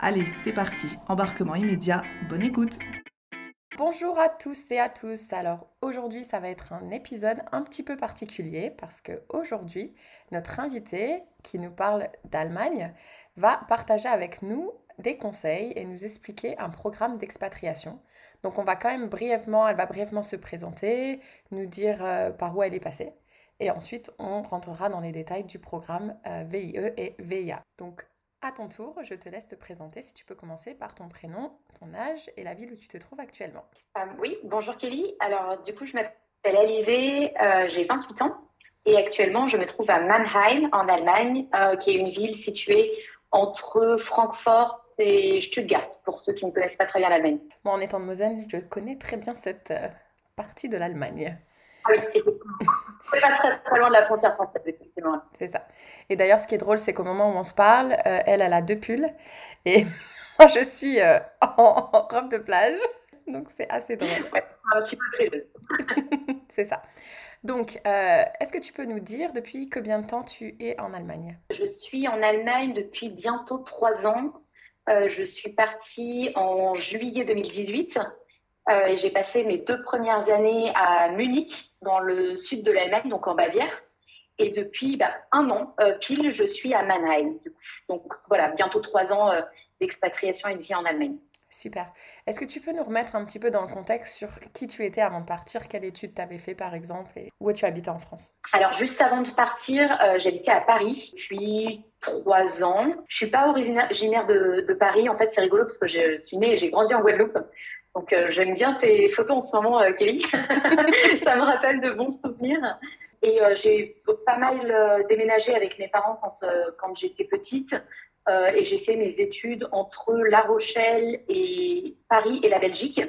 Allez, c'est parti, embarquement immédiat, bonne écoute Bonjour à tous et à tous. Alors aujourd'hui, ça va être un épisode un petit peu particulier parce que aujourd'hui, notre invité qui nous parle d'Allemagne va partager avec nous des conseils et nous expliquer un programme d'expatriation. Donc on va quand même brièvement, elle va brièvement se présenter, nous dire euh, par où elle est passée. Et ensuite, on rentrera dans les détails du programme euh, VIE et VIA. À ton tour, je te laisse te présenter si tu peux commencer par ton prénom, ton âge et la ville où tu te trouves actuellement. Euh, oui, bonjour Kelly. Alors, du coup, je m'appelle Alizée, euh, j'ai 28 ans et actuellement, je me trouve à Mannheim, en Allemagne, euh, qui est une ville située entre Francfort et Stuttgart, pour ceux qui ne connaissent pas très bien l'Allemagne. Moi, en étant de Moselle, je connais très bien cette euh, partie de l'Allemagne. Ah oui. C'est pas très, très loin de la frontière française, effectivement. C'est ça. Et d'ailleurs, ce qui est drôle, c'est qu'au moment où on se parle, euh, elle, elle a deux pulls et moi, je suis euh, en, en robe de plage. Donc, c'est assez drôle. Ouais, un petit peu frileuse. C'est ça. Donc, euh, est-ce que tu peux nous dire depuis combien de temps tu es en Allemagne? Je suis en Allemagne depuis bientôt trois ans. Euh, je suis partie en juillet 2018 euh, et j'ai passé mes deux premières années à Munich, dans le sud de l'Allemagne, donc en Bavière. Et depuis bah, un an euh, pile, je suis à Mannheim. Donc voilà, bientôt trois ans euh, d'expatriation et de vie en Allemagne. Super. Est-ce que tu peux nous remettre un petit peu dans le contexte sur qui tu étais avant de partir, quelle étude tu avais fait par exemple, et où tu habitais en France? Alors juste avant de partir, euh, j'habitais à Paris depuis trois ans. Je suis pas originaire de, de Paris. En fait, c'est rigolo parce que je suis née et j'ai grandi en Guadeloupe. Donc euh, j'aime bien tes photos en ce moment, euh, Kelly. Ça me rappelle de bons souvenirs. Et euh, j'ai pas mal euh, déménagé avec mes parents quand, euh, j'étais petite. Et j'ai fait mes études entre La Rochelle et Paris et la Belgique.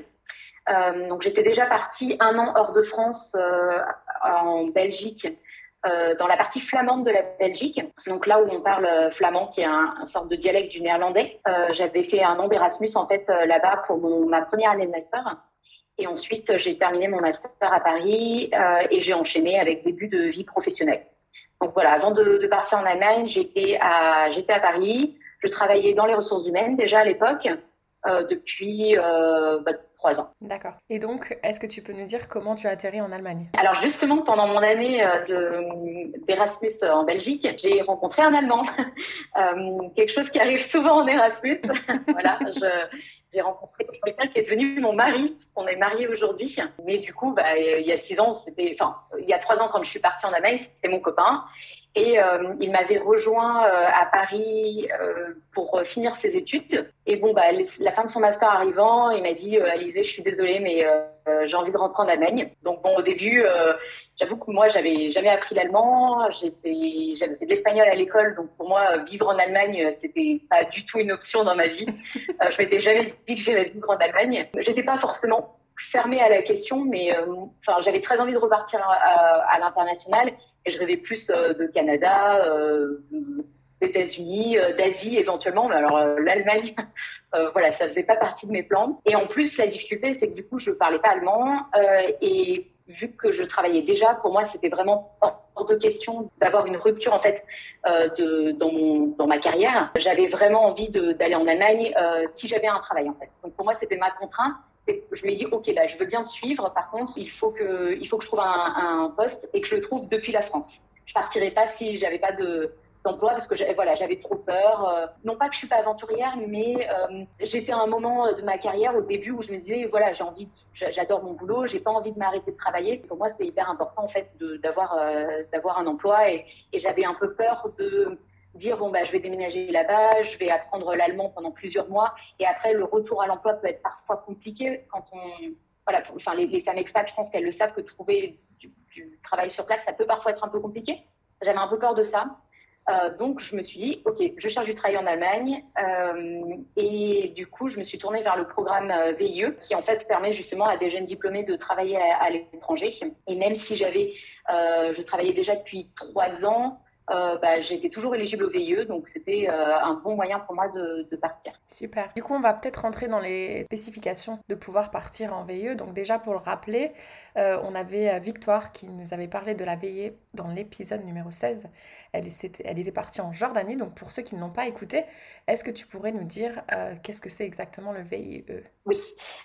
Donc j'étais déjà partie un an hors de France en Belgique, dans la partie flamande de la Belgique, donc là où on parle flamand, qui est un, un sorte de dialecte du néerlandais. J'avais fait un an d'Erasmus en fait là-bas pour mon, ma première année de master. Et ensuite, j'ai terminé mon master à Paris euh, et j'ai enchaîné avec début de vie professionnelle. Donc voilà, avant de, de partir en Allemagne, j'étais à, j'étais à Paris. Je travaillais dans les ressources humaines déjà à l'époque, euh, depuis euh, bah, trois ans. D'accord. Et donc, est-ce que tu peux nous dire comment tu as atterri en Allemagne? Alors justement, pendant mon année de- d'Erasmus en Belgique, j'ai rencontré un Allemand. Quelque chose qui arrive souvent en Erasmus. voilà, je- j'ai rencontré quelqu'un qui est devenu mon mari, puisqu'on est mariés aujourd'hui. Mais du coup, bah, il y a six ans, c'était, enfin, il y a trois ans quand je suis partie en Allemagne, c'était mon copain. Et euh, il m'avait rejoint euh, à Paris euh, pour finir ses études. Et bon, bah, les- la fin de son master arrivant, il m'a dit Alizé, je suis désolée, mais j'ai envie de rentrer en Allemagne. Donc bon, au début, j'avoue que moi, j'avais jamais appris l'allemand. J'avais fait de l'espagnol à l'école, donc pour moi, vivre en Allemagne, c'était pas du tout une option dans ma vie. Je m'étais jamais dit que j'irais vivre en Allemagne. J'étais pas forcément fermée à la question, mais enfin, j'avais très envie de repartir à, à- à l'international et je rêvais plus euh, de Canada. Euh, des États-Unis, euh, d'Asie éventuellement, mais alors euh, l'Allemagne, euh, voilà, ça faisait pas partie de mes plans. Et en plus, la difficulté, c'est que du coup, je parlais pas allemand euh, et vu que je travaillais déjà, pour moi, c'était vraiment hors de question d'avoir une rupture en fait euh, dans, ma carrière. J'avais vraiment envie d'aller en Allemagne euh, si j'avais un travail en fait. Donc pour moi, c'était ma contrainte. Je m'ai dit, ok, là, je veux bien te suivre. Par contre, il faut que, il faut que je trouve un, poste et que je le trouve depuis la France. Je partirai pas si j'avais pas de, d'emploi parce que voilà, j'avais trop peur. non pas que je suis pas aventurière, mais j'étais à un moment de ma carrière au début où je me disais voilà, j'ai envie, j'adore mon boulot, j'ai pas envie de m'arrêter de travailler. Pour moi, c'est hyper important en fait d'avoir d'avoir un emploi et j'avais un peu peur de dire bon bah je vais déménager là-bas, je vais apprendre l'allemand pendant plusieurs mois et après le retour à l'emploi peut être parfois compliqué quand on voilà enfin les, femmes expats je pense qu'elles le savent que trouver du, travail sur place ça peut parfois être un peu compliqué. J'avais un peu peur de ça. Euh, donc je me suis dit ok je cherche du travail en Allemagne euh, et du coup je me suis tournée vers le programme euh, VIE qui en fait permet justement à des jeunes diplômés de travailler à, l'étranger et même si j'avais je travaillais déjà depuis trois ans euh, bah, j'étais toujours éligible au VIE, donc c'était euh, un bon moyen pour moi de, partir. Super. Du coup, on va peut-être rentrer dans les spécifications de pouvoir partir en VIE. Donc déjà, pour le rappeler, euh, on avait Victoire qui nous avait parlé de la VIE dans l'épisode numéro 16. Elle, elle était partie en Jordanie. Donc pour ceux qui ne l'ont pas écouté, est-ce que tu pourrais nous dire qu'est-ce que c'est exactement le VIE Oui.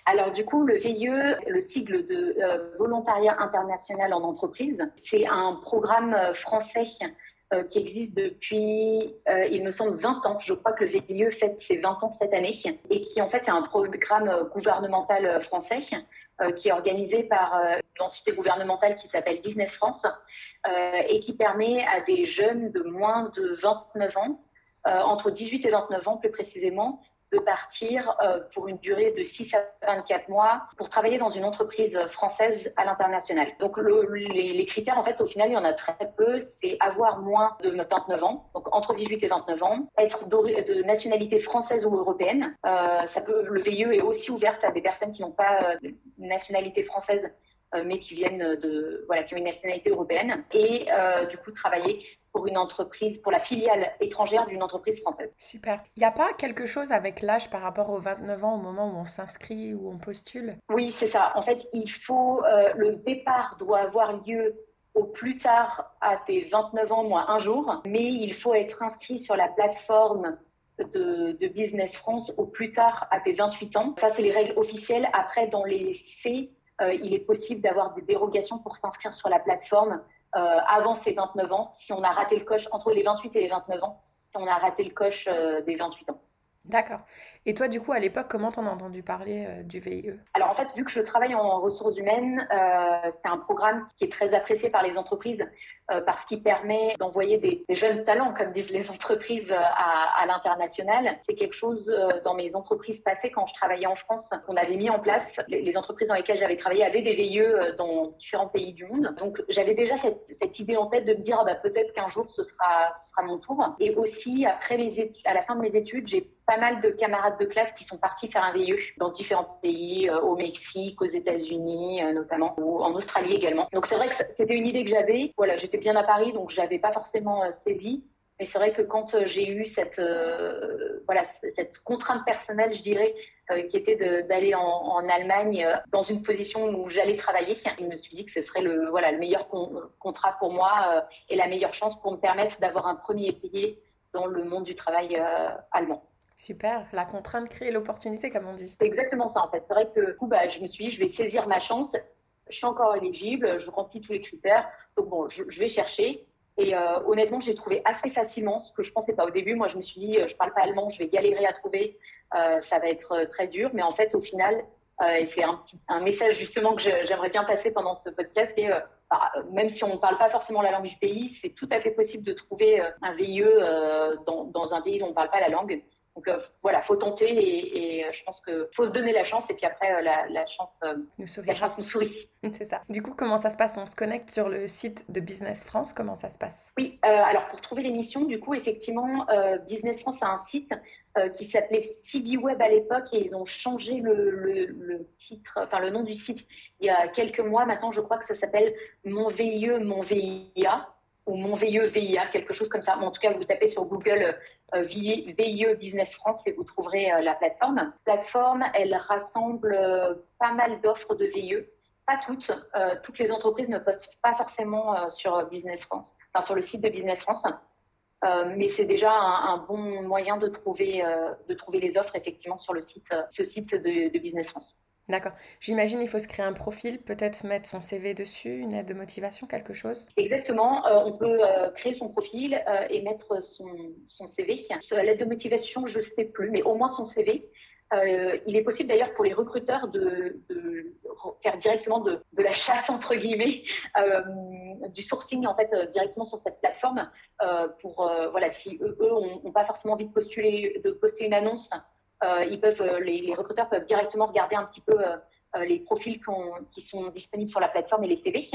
Alors du coup, le VIE, le sigle de Volontariat international en entreprise, c'est un programme français euh, qui existe depuis, euh, il me semble, 20 ans. Je crois que le VIE fête ses 20 ans cette année et qui en fait est un programme gouvernemental français euh, qui est organisé par une entité gouvernementale qui s'appelle Business France et qui permet à des jeunes de moins de 29 ans, entre 18 et 29 ans plus précisément, de partir euh, pour une durée de 6 à 24 mois pour travailler dans une entreprise française à l'international. Donc les, critères, en fait, au final, il y en a très peu. C'est avoir moins de 29 ans, donc entre 18 et 29 ans, être de nationalité française ou européenne. Euh, le VIE est aussi ouverte à des personnes qui n'ont pas euh, de nationalité française mais qui viennent de voilà qui ont une nationalité européenne et du coup travailler pour une entreprise, pour la filiale étrangère d'une entreprise française. Super. Il n'y a pas quelque chose avec l'âge par rapport aux 29 ans au moment où on s'inscrit ou on postule? Oui, c'est ça. En fait, il faut, euh, le départ doit avoir lieu au plus tard à tes 29 ans moins un jour, mais il faut être inscrit sur la plateforme de, Business France au plus tard à tes 28 ans. Ça, c'est les règles officielles. Après, dans les faits, euh, il est possible d'avoir des dérogations pour s'inscrire sur la plateforme euh, avant ses 29 ans, si on a raté le coche entre les 28 et les 29 ans, si on a raté le coche euh, des 28 ans. D'accord. Et toi, du coup, à l'époque, comment t'en as entendu parler euh, du VIE Alors, en fait, vu que je travaille en ressources humaines, euh, c'est un programme qui est très apprécié par les entreprises euh, parce qu'il permet d'envoyer des, jeunes talents, comme disent les entreprises, à, l'international. C'est quelque chose dans mes entreprises passées, quand je travaillais en France, qu'on avait mis en place. Les, entreprises dans lesquelles j'avais travaillé avaient des VIE dans différents pays du monde. Donc, j'avais déjà cette, idée en tête de me dire, ah bah, peut-être qu'un jour, ce sera, mon tour. Et aussi, après les à la fin de mes études, j'ai pas mal de camarades de classe qui sont partis faire un VIE dans différents pays, euh, au Mexique, aux États-Unis euh, notamment, ou en Australie également. Donc c'est vrai que c'était une idée que j'avais. Voilà, j'étais bien à Paris, donc j'avais pas forcément euh, saisi. Mais c'est vrai que quand j'ai eu cette, voilà, cette contrainte personnelle, je dirais, qui était d'aller en, Allemagne dans une position où j'allais travailler, je me suis dit que ce serait le, voilà, le meilleur contrat pour moi et la meilleure chance pour me permettre d'avoir un premier pied dans le monde du travail allemand. Super, la contrainte crée l'opportunité, comme on dit. C'est exactement ça, en fait. C'est vrai que coup, bah, je me suis dit, je vais saisir ma chance. Je suis encore éligible, je remplis tous les critères. Donc, bon, je, vais chercher. Et euh, honnêtement, j'ai trouvé assez facilement ce que je pensais pas au début. Moi, je me suis dit, euh, je parle pas allemand, je vais galérer à trouver, euh, ça va être très dur. Mais en fait, au final, et c'est un, un message justement que j'aimerais bien passer pendant ce podcast, et bah, même si on ne parle pas forcément la langue du pays, c'est tout à fait possible de trouver un VIE dans, dans, un pays dont on ne parle pas la langue. Donc euh, voilà, faut tenter et, euh, je pense que faut se donner la chance et puis après euh, la, chance nous sourit. La chance nous sourit. C'est ça. Du coup, comment ça se passe? On se connecte sur le site de Business France. Comment ça se passe? Oui. alors pour trouver l'émission, du coup, effectivement, Business France a un site qui s'appelait CD Web à l'époque et ils ont changé le, titre, enfin le nom du site il y a quelques mois. Maintenant, je crois que ça s'appelle Mon VIE, Mon VIA ou Mon VIE, VIA, quelque chose comme ça. en tout cas, vous tapez sur Google euh, VIE Business France et vous trouverez euh, la plateforme. plateforme, elle rassemble euh, pas mal d'offres de VIE. Pas toutes. toutes les entreprises ne postent pas forcément sur Business France, enfin sur le site de Business France. mais c'est déjà un, bon moyen de trouver, de trouver les offres effectivement sur le site, ce site de, Business France. D'accord. J'imagine il faut se créer un profil, peut-être mettre son CV dessus, une lettre de motivation, quelque chose? Exactement. on peut créer son profil et mettre son, CV. La lettre de motivation, je ne sais plus, mais au moins son CV. Euh, il est possible d'ailleurs pour les recruteurs de, faire directement de, la chasse entre guillemets, euh, du sourcing en fait euh, directement sur cette plateforme euh, pour euh, voilà si eux, eux ont, pas forcément envie de postuler de poster une annonce, euh, ils peuvent les, les, recruteurs peuvent directement regarder un petit peu les profils qui sont disponibles sur la plateforme et les CV.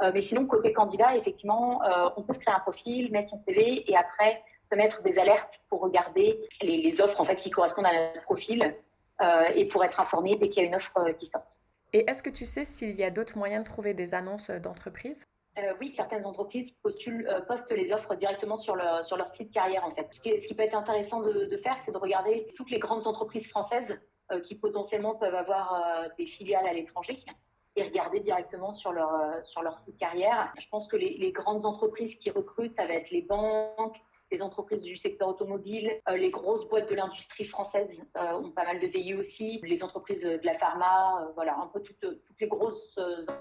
mais sinon côté candidat effectivement on peut se créer un profil, mettre son CV et après mettre des alertes pour regarder les, offres en fait qui correspondent à notre profil euh, et pour être informé dès qu'il y a une offre euh, qui sort. Et est-ce que tu sais s'il y a d'autres moyens de trouver des annonces d'entreprise euh, oui, certaines entreprises postulent, postent les offres directement sur leur, sur leur site carrière en fait. Ce qui, peut être intéressant de, faire, c'est de regarder toutes les grandes entreprises françaises qui potentiellement peuvent avoir des filiales à l'étranger et regarder directement sur leur, sur leur site carrière. Je pense que les, les, grandes entreprises qui recrutent, ça va être les banques, les entreprises du secteur automobile, euh, les grosses boîtes de l'industrie française euh, ont pas mal de VIE aussi, les entreprises de la pharma, euh, voilà, un peu toutes, les grosses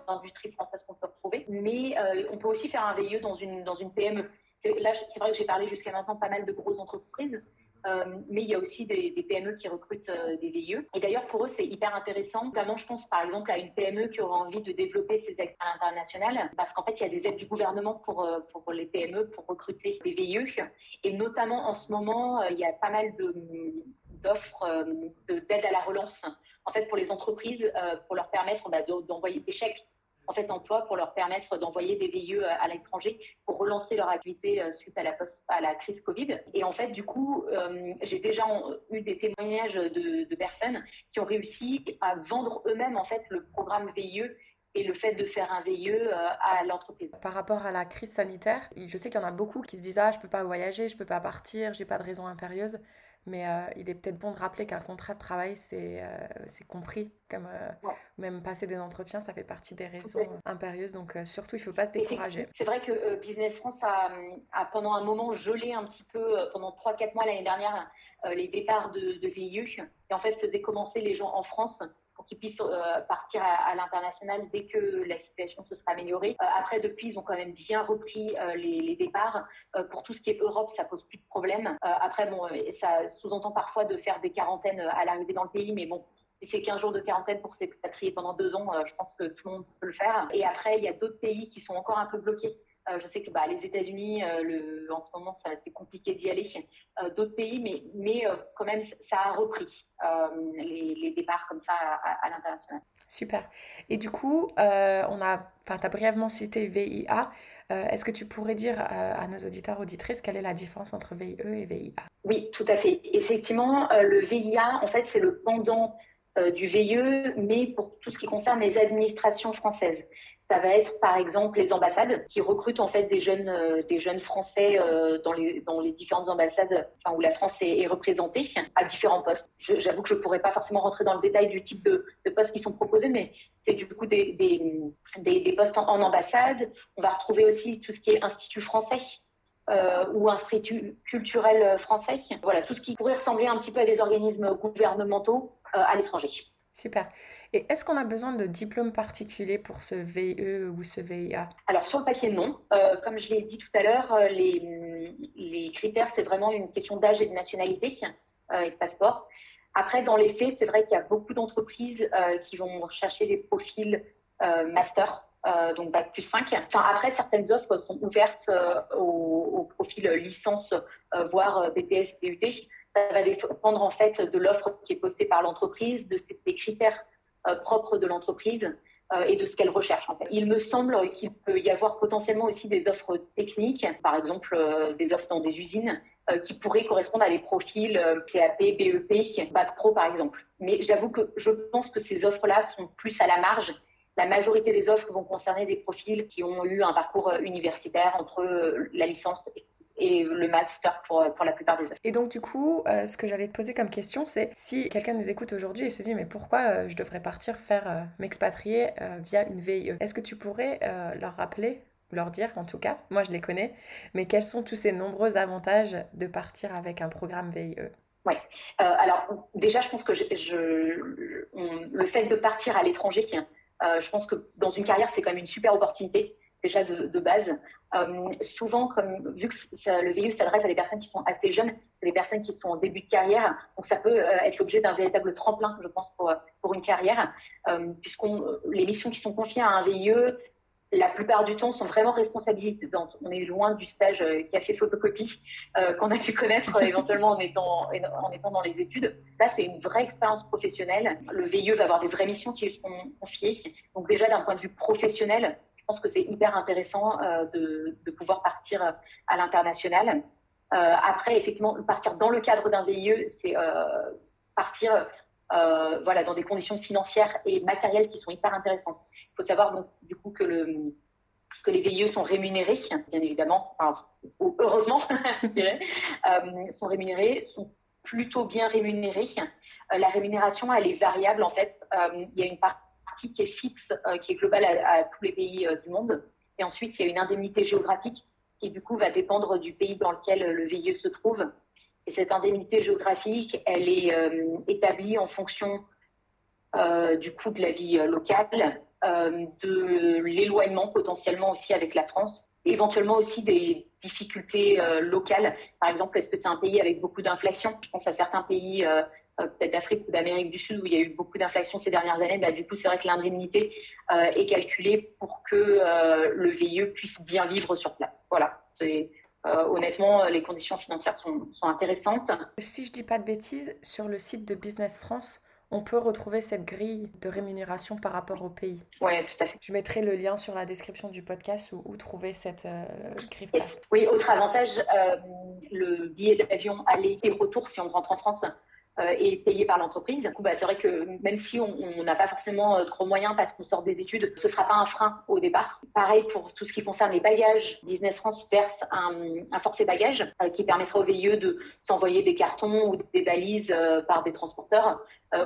industries françaises qu'on peut retrouver. Mais on peut aussi faire un VIE dans une, dans une PME. Là, c'est vrai que j'ai parlé jusqu'à maintenant pas mal de grosses entreprises. Euh, mais il y a aussi des, PME qui recrutent euh, des VIE. Et d'ailleurs, pour eux, c'est hyper intéressant. Notamment, je pense par exemple à une PME qui aura envie de développer ses aides à l'international, parce qu'en fait, il y a des aides du gouvernement pour, euh, pour les PME pour recruter des VIE. Et notamment en ce moment, il y a pas mal d'offres d'aide à la relance, en fait, pour les entreprises, pour leur permettre bah, d'envoyer des chèques en fait emploi pour leur permettre d'envoyer des VIE euh, à l'étranger pour relancer leur activité euh, suite à la, crise Covid. Et en fait, du coup, euh, j'ai déjà eu des témoignages de, personnes qui ont réussi à vendre eux-mêmes en fait le programme VIE et le fait de faire un VIE à l'entreprise. Par rapport à la crise sanitaire, je sais qu'il y en a beaucoup qui se disent ah je peux pas voyager, je peux pas partir, j'ai pas de raison impérieuse. Mais euh, il est peut-être bon de rappeler qu'un contrat de travail, c'est euh, compris comme euh, même passer des entretiens, ça fait partie des raisons impérieuses. Donc surtout, il ne faut pas se décourager. C'est vrai que Business France a, a, pendant un moment gelé un petit peu, pendant 3-4 mois l'année dernière, les départs de, de VIE. Et en fait, faisait commencer les gens en France pour qu'ils puissent euh, partir à, l'international dès que la situation se sera améliorée. Euh, après, depuis, ils ont quand même bien repris euh, les, départs. pour tout ce qui est Europe, ça pose plus de problème. après, bon, ça sous-entend parfois de faire des quarantaines à l'arrivée dans le pays, mais bon, si c'est 15 jours de quarantaine pour s'expatrier pendant deux ans, je pense que tout le monde peut le faire. Et après, il y a d'autres pays qui sont encore un peu bloqués. Je sais que bah, les États-Unis, en ce moment, c'est compliqué d'y aller. D'autres pays, mais, mais quand même, ça a repris. Euh, les, départs comme ça à, l'international. Super. Et du coup, euh, on a, enfin, tu as brièvement cité VIA. Euh, est-ce que tu pourrais dire à nos auditeurs, auditrices, quelle est la différence entre VIE et VIA Oui, tout à fait. Effectivement, le VIA, en fait, c'est le pendant du VIE, mais pour tout ce qui concerne les administrations françaises. Ça va être par exemple les ambassades qui recrutent en fait des jeunes, euh, des jeunes Français euh, dans, les, différentes ambassades où la France est, représentée à différents postes. J'avoue que je ne pourrais pas forcément rentrer dans le détail du type de, postes qui sont proposés, mais c'est du coup des, postes en, ambassade. On va retrouver aussi tout ce qui est institut français. Euh, ou institut culturel français. Voilà, tout ce qui pourrait ressembler un petit peu à des organismes gouvernementaux à l'étranger. Super. Et est-ce qu'on a besoin de diplômes particuliers pour ce VIE ou ce VIA Alors sur le papier, non. Euh, comme je l'ai dit tout à l'heure, euh, les, critères, c'est vraiment une question d'âge et de nationalité euh, et de passeport. Après, dans les faits, c'est vrai qu'il y a beaucoup d'entreprises qui vont chercher des profils master, donc Bac plus 5. Enfin, après, certaines offres sont ouvertes au, au, profil licence, voire BTS, BUT. Ça va dépendre en fait de l'offre qui est postée par l'entreprise, de des critères euh, propres de l'entreprise euh, et de ce qu'elle recherche. Il me semble qu'il peut y avoir potentiellement aussi des offres techniques, par exemple euh, des offres dans des usines, qui pourraient correspondre à des profils CAP, BEP, Bac Pro par exemple. Mais j'avoue que je pense que ces offres-là sont plus à la marge la majorité des offres vont concerner des profils qui ont eu un parcours universitaire entre la licence et le master pour, pour la plupart des offres. Et donc du coup, euh, ce que j'allais te poser comme question, c'est si quelqu'un nous écoute aujourd'hui et se dit mais pourquoi euh, je devrais partir faire euh, m'expatrier via une VIE Est-ce que tu pourrais leur rappeler leur dire en tout cas, moi je les connais, mais quels sont tous ces nombreux avantages de partir avec un programme VIE oui. alors déjà, je pense que je, je, le fait de partir à l'étranger, je pense que dans une carrière, c'est quand même une super opportunité déjà de, base. Euh, souvent, comme vu que le VIE s'adresse à des personnes qui sont assez jeunes, des personnes qui sont en début de carrière, donc ça peut euh, être l'objet d'un véritable tremplin, je pense, pour, une carrière, euh, puisqu'on les missions qui sont confiées à un VIE, la plupart du temps sont vraiment responsabilisantes. On est loin du stage café photocopie qu'on a pu connaître éventuellement en étant, en étant dans les études. Là, c'est une vraie expérience professionnelle. Le VIE va avoir des vraies missions qui sont confiées. Donc déjà, d'un point de vue professionnel, pense que c'est hyper intéressant euh, de, pouvoir partir euh, à l'international. Euh, après, effectivement, partir dans le cadre d'un VIE, c'est partir voilà, dans des conditions financières et matérielles qui sont hyper intéressantes. Il faut savoir donc, du coup que, le, que les VIE sont rémunérés, bien évidemment, heureusement, sont rémunérés, sont plutôt bien rémunérés. la rémunération, elle est variable en fait. il y a une partie qui est fixe, euh, qui est globale à, tous les pays euh, du monde. Et ensuite, il y a une indemnité géographique qui, du coup, va dépendre du pays dans lequel le VIE se trouve. Et cette indemnité géographique, elle est euh, établie en fonction du coût de la vie locale, de l'éloignement potentiellement aussi avec la France, éventuellement aussi des difficultés locales. Par exemple, est-ce que c'est un pays avec beaucoup d'inflation? Je pense à certains pays euh, peut-être d'Afrique ou d'Amérique du Sud où il y a eu beaucoup d'inflation ces dernières années, bah, du coup, c'est vrai que l'indemnité euh, est calculée pour que euh, le VIE puisse bien vivre sur place. Voilà. honnêtement, les conditions financières sont, intéressantes. Si je dis pas de bêtises, sur le site de Business France, on peut retrouver cette grille de rémunération par rapport au pays. Oui, tout à fait. Je mettrai le lien sur la description du podcast où, trouver cette grille. Oui, autre avantage, le billet d'avion aller et retour si on rentre en France euh, et payé par l'entreprise. Du coup, bah, c'est vrai que même si on n'a pas forcément euh, trop moyens parce qu'on sort des études, ce ne sera pas un frein au départ. Pareil pour tout ce qui concerne les bagages. Business France verse un, forfait bagage euh, qui permettra au VIE de s'envoyer des cartons ou des valises par des transporteurs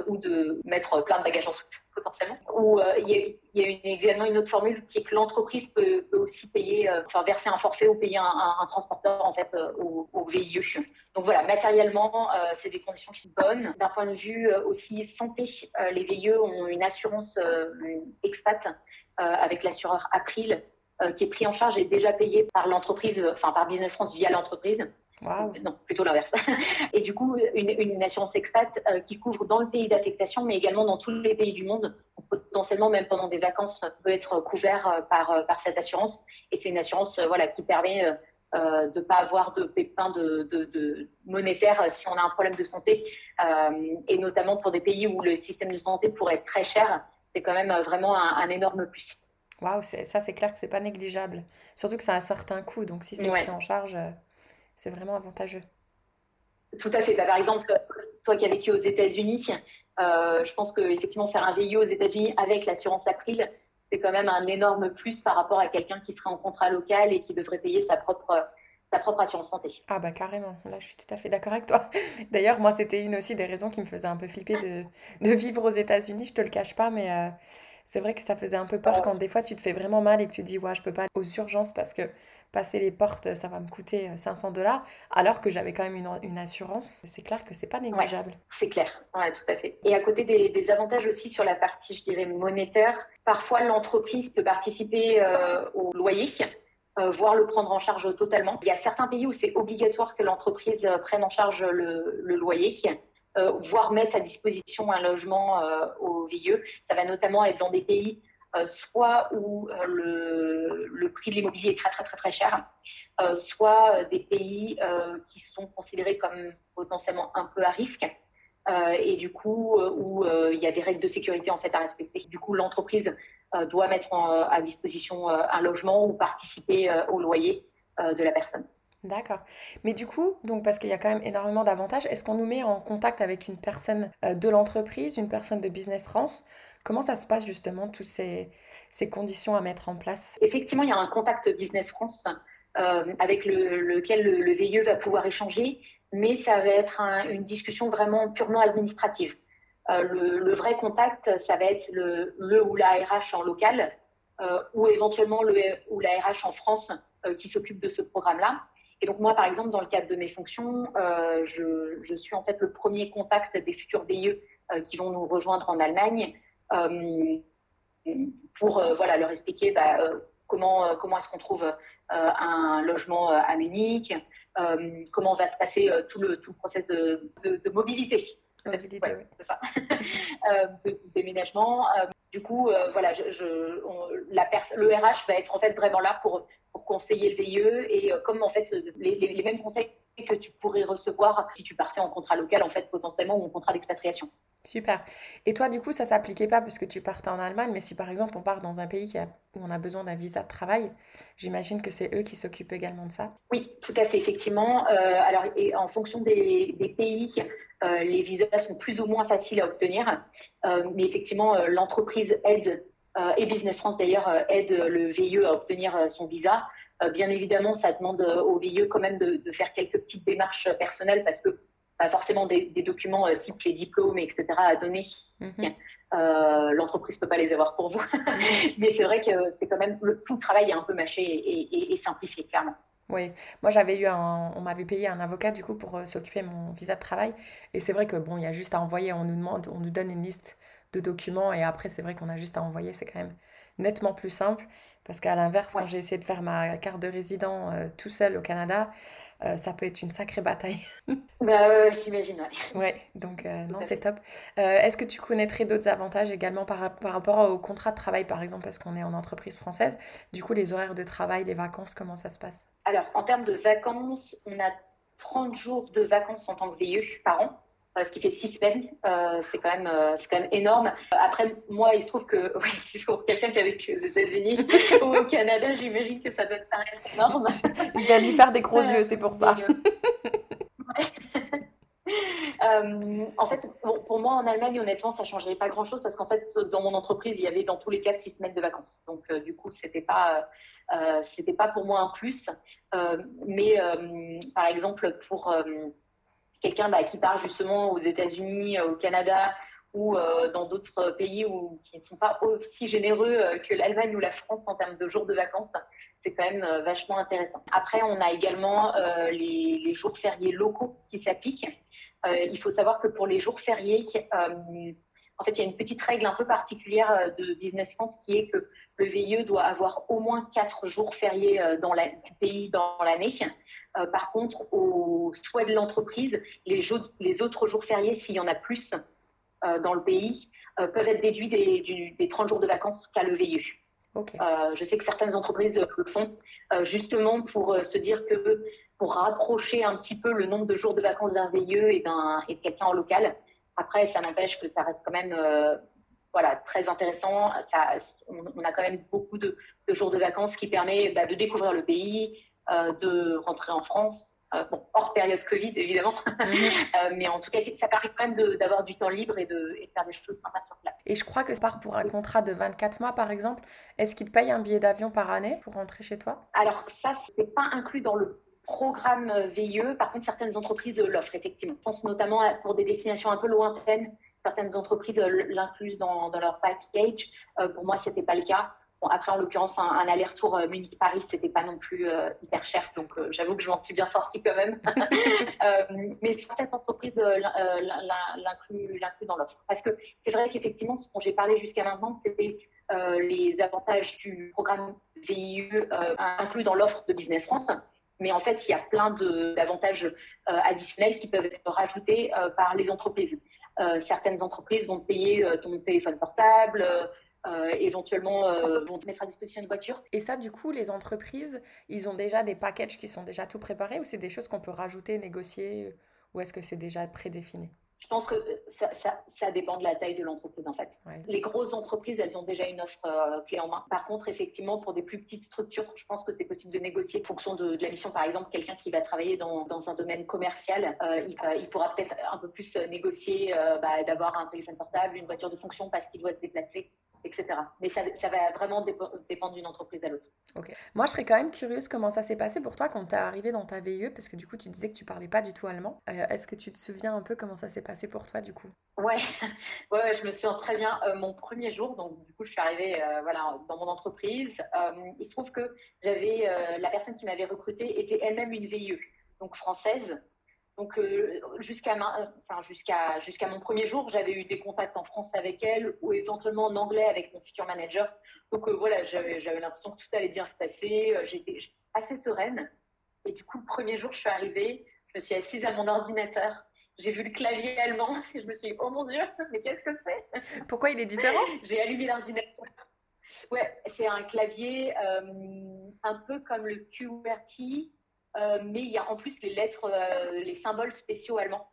ou de mettre plein de bagages en soute potentiellement. Ou il y a, également une autre formule qui est que l'entreprise peut, aussi payer, enfin verser un forfait ou payer un, transporteur en fait au, au VIE. Donc voilà, matériellement, euh, c'est des conditions qui sont bonnes. D'un point de vue euh, aussi santé, euh, les VIE ont une assurance expat avec l'assureur April qui est pris en charge et déjà payé par l'entreprise, enfin par Business France via l'entreprise. Non, plutôt l'inverse. et du coup, une, assurance expat qui couvre dans le pays d'affectation, mais également dans tous les pays du monde. potentiellement, même pendant des vacances, peut être couvert par, par cette assurance. Et c'est une assurance voilà, qui permet euh, de ne pas avoir de pépins de, de, monétaires si on a un problème de santé, euh, et notamment pour des pays où le système de santé pourrait être très cher, c'est quand même vraiment un, énorme plus. Waouh, ça c'est clair que c'est pas négligeable. Surtout que ça a un certain coût, donc si c'est pris en charge, euh, c'est vraiment avantageux. Tout à fait. Bah, par exemple, toi qui as vécu aux États-Unis, je pense que effectivement faire un VIE aux États-Unis avec l'assurance April, c'est quand même un énorme plus par rapport à quelqu'un qui serait en contrat local et qui devrait payer sa propre sa propre assurance santé. Ah bah carrément, là je suis tout à fait d'accord avec toi. D'ailleurs, moi c'était une aussi des raisons qui me faisait un peu flipper de, de vivre aux États-Unis, je te le cache pas, mais euh, c'est vrai que ça faisait un peu peur quand des fois tu te fais vraiment mal et que tu dis ouais je peux pas aller aux urgences parce que passer les portes ça va me coûter 500 euh, dollars alors que j'avais quand même une, une assurance. C'est clair que c'est pas négligeable. c'est clair, ouais, tout à fait. Et à côté des, des, avantages aussi sur la partie je dirais monétaire, parfois l'entreprise peut participer euh, au loyer. Euh, voire le prendre en charge totalement. Il y a certains pays où c'est obligatoire que l'entreprise prenne en charge le, le loyer. Euh, voire mettre à disposition un logement euh, au VIE. Ça va notamment être dans des pays soit où le, le, prix de l'immobilier est très très très très cher, soit des pays qui sont considérés comme potentiellement un peu à risque. et du coup où il y a des règles de sécurité en fait à respecter. Du coup, l'entreprise doit mettre à disposition un logement ou participer au loyer de la personne. D'accord. Mais du coup, donc parce qu'il y a quand même énormément d'avantages, est-ce qu'on nous met en contact avec une personne euh, de l'entreprise, une personne de Business France Comment ça se passe justement, toutes ces, ces conditions à mettre en place? Effectivement, il y a un contact Business France euh, avec lequel le, VIE va pouvoir échanger, mais ça va être une discussion vraiment purement administrative. Euh, le, vrai contact, ça va être le, ou la RH en local, ou éventuellement le ou la RH en France qui s'occupe de ce programme-là. Et donc moi, par exemple, dans le cadre de mes fonctions, euh, je, suis en fait le premier contact des futurs euh, qui vont nous rejoindre en Allemagne pour voilà, leur expliquer bah, comment, comment est-ce qu'on trouve un logement à Munich, comment va se passer tout, le, tout le process de, de, mobilité. De déménagement. du coup, voilà, je, je la le RH va être en fait vraiment là pour, pour conseiller le VIE et comme en fait les, les mêmes conseils que tu pourrais recevoir si tu partais en contrat local, en fait, potentiellement, ou en contrat d'expatriation. Super. Et toi, du coup, ça s'appliquait pas parce que tu partais en Allemagne, mais si par exemple on part dans un pays où on a besoin d'un visa de travail, j'imagine que c'est eux qui s'occupent également de ça. Oui, tout à fait, effectivement. Euh, alors, et en fonction des, pays, euh, les visas sont plus ou moins faciles à obtenir, euh, mais effectivement, l'entreprise aide et Business France d'ailleurs aide le VIE à obtenir son visa. Euh, bien évidemment, ça demande euh, au VIE quand même de, faire quelques petites démarches personnelles parce que pas forcément des, documents euh, type les diplômes, etc. à donner. Mhm. L'entreprise peut pas les avoir pour vous. Mais c'est vrai que c'est quand même le, tout le travail est un peu mâché et, simplifié, clairement. Oui, moi j'avais eu un, on m'avait payé un avocat du coup pour s'occuper de mon visa de travail et c'est vrai que bon, il y a juste à envoyer, on nous demande, on nous donne une liste de documents et après c'est vrai qu'on a juste à envoyer, c'est quand même nettement plus simple. Parce qu'à l'inverse, quand j'ai essayé de faire ma carte de résident euh, tout seul au Canada, euh, ça peut être une sacrée bataille. bah, j'imagine, ouais. Ouais, donc euh, non, c'est top. Est-ce que tu connaîtrais d'autres avantages également par, par, rapport au contrat de travail, par exemple, parce qu'on est en entreprise française? Du coup, les horaires de travail, les vacances, comment ça se passe? Alors, en termes de vacances, on a 30 jours de vacances en tant que VIE par an. Euh, ce qui fait six semaines. Euh, c'est quand même, euh, c'est quand même énorme. Après, moi, il se trouve que ouais, pour quelqu'un qui a vécu aux États-Unis ou au Canada, j'imagine que ça doit paraître énorme. Je vais lui faire des gros yeux, c'est pour ça. en fait, pour moi, en Allemagne, honnêtement, ça changerait pas grand-chose parce qu'en fait, dans mon entreprise, il y avait dans tous les cas six semaines de vacances. Donc, du coup, c'était pas, c'était pas pour moi un plus. mais par exemple, pour quelqu'un bah, qui part justement aux États-Unis, euh, au Canada ou euh, dans d'autres pays où, qui ne sont pas aussi généreux euh, que l'Allemagne ou la France en termes de jours de vacances, c'est quand même vachement intéressant. Après, on a également les, jours fériés locaux qui s'appliquent. il faut savoir que pour les jours fériés, en fait, il y a une petite règle un peu particulière de Business France qui est que le VIE doit avoir au moins quatre jours fériés dans la, du pays dans l'année. Euh, par contre, au souhait de l'entreprise, les, les, autres jours fériés, s'il y en a plus euh, dans le pays, euh, peuvent être déduits des, des, 30 jours de vacances qu'a le VIE. je sais que certaines entreprises le font justement pour se dire que pour rapprocher un petit peu le nombre de jours de vacances d'un VIE et, d'un, et de quelqu'un en local. Après, ça n'empêche que ça reste quand même voilà, très intéressant. Ça, on, a quand même beaucoup de, jours de vacances qui permettent bah, de découvrir le pays, euh, de rentrer en France. Euh, bon, hors période Covid, évidemment. Euh, mais en tout cas, ça permet quand même d'avoir du temps libre et de, faire des choses sympas sur place. Et je crois que part pour un contrat de 24 mois, par exemple. Est-ce qu'il paye un billet d'avion par année pour rentrer chez toi? Alors, ça, c'est pas inclus dans le programme VIE. Par contre, certaines entreprises l'offrent, effectivement. Je pense notamment pour des destinations un peu lointaines. Certaines entreprises l'inclusent dans, leur package. pour moi, c'était pas le cas après, en l'occurrence, un, aller-retour euh, Munich-Paris, c'était pas non plus euh, hyper cher, donc euh, j'avoue que je m'en suis bien sortie quand même. mais certaines entreprises l'incluent dans l'offre. Parce que c'est vrai qu'effectivement, ce dont j'ai parlé jusqu'à maintenant, c'était les avantages du programme VIE inclus dans l'offre de Business France. Mais en fait, il y a plein d'avantages additionnels qui peuvent être rajoutés par les entreprises. certaines entreprises vont payer ton téléphone portable, euh, éventuellement euh, vont mettre à disposition une voiture. Et ça, du coup, les entreprises, ils ont déjà des packages qui sont déjà tout préparés ou c'est des choses qu'on peut rajouter, négocier ou est-ce que c'est déjà prédéfini? Je pense que ça, ça, ça, dépend de la taille de l'entreprise en fait. Les grosses entreprises, elles ont déjà une offre euh, clé en main. Par contre, effectivement, pour des plus petites structures, je pense que c'est possible de négocier en fonction de, la mission. Par exemple, quelqu'un qui va travailler dans, dans un domaine commercial, il, il, pourra peut-être un peu plus négocier bah, d'avoir un téléphone portable, une voiture de fonction parce qu'il doit se déplacer etc. Mais ça, ça va vraiment dépendre d'une entreprise à l'autre. Ok. Moi, je serais quand même curieuse comment ça s'est passé pour toi quand tu es arrivé dans ta VIE, parce que du coup, tu disais que tu parlais pas du tout allemand. Euh, est-ce que tu te souviens un peu comment ça s'est passé pour toi, du coup? Ouais. ouais, je me souviens très bien. Euh, mon premier jour, donc du coup, je suis arrivée euh, voilà, dans mon entreprise. il se trouve que j'avais la personne qui m'avait recrutée était elle-même une VIE, donc française. Donc jusqu'à enfin, jusqu'à jusqu'à mon premier jour, j'avais eu des contacts en français avec elle ou éventuellement en anglais avec mon futur manager. Donc voilà, j'avais l'impression que tout allait bien se passer. J'étais assez sereine. Et du coup, le premier jour, je suis arrivée, je me suis assise à mon ordinateur. J'ai vu le clavier allemand et je me suis dit, oh mon Dieu, mais qu'est-ce que c'est? Pourquoi il est différent? J'ai allumé l'ordinateur. Ouais, c'est un clavier euh, un peu comme le QWERTY, euh, mais il y a en plus les lettres, euh, les symboles spéciaux allemands.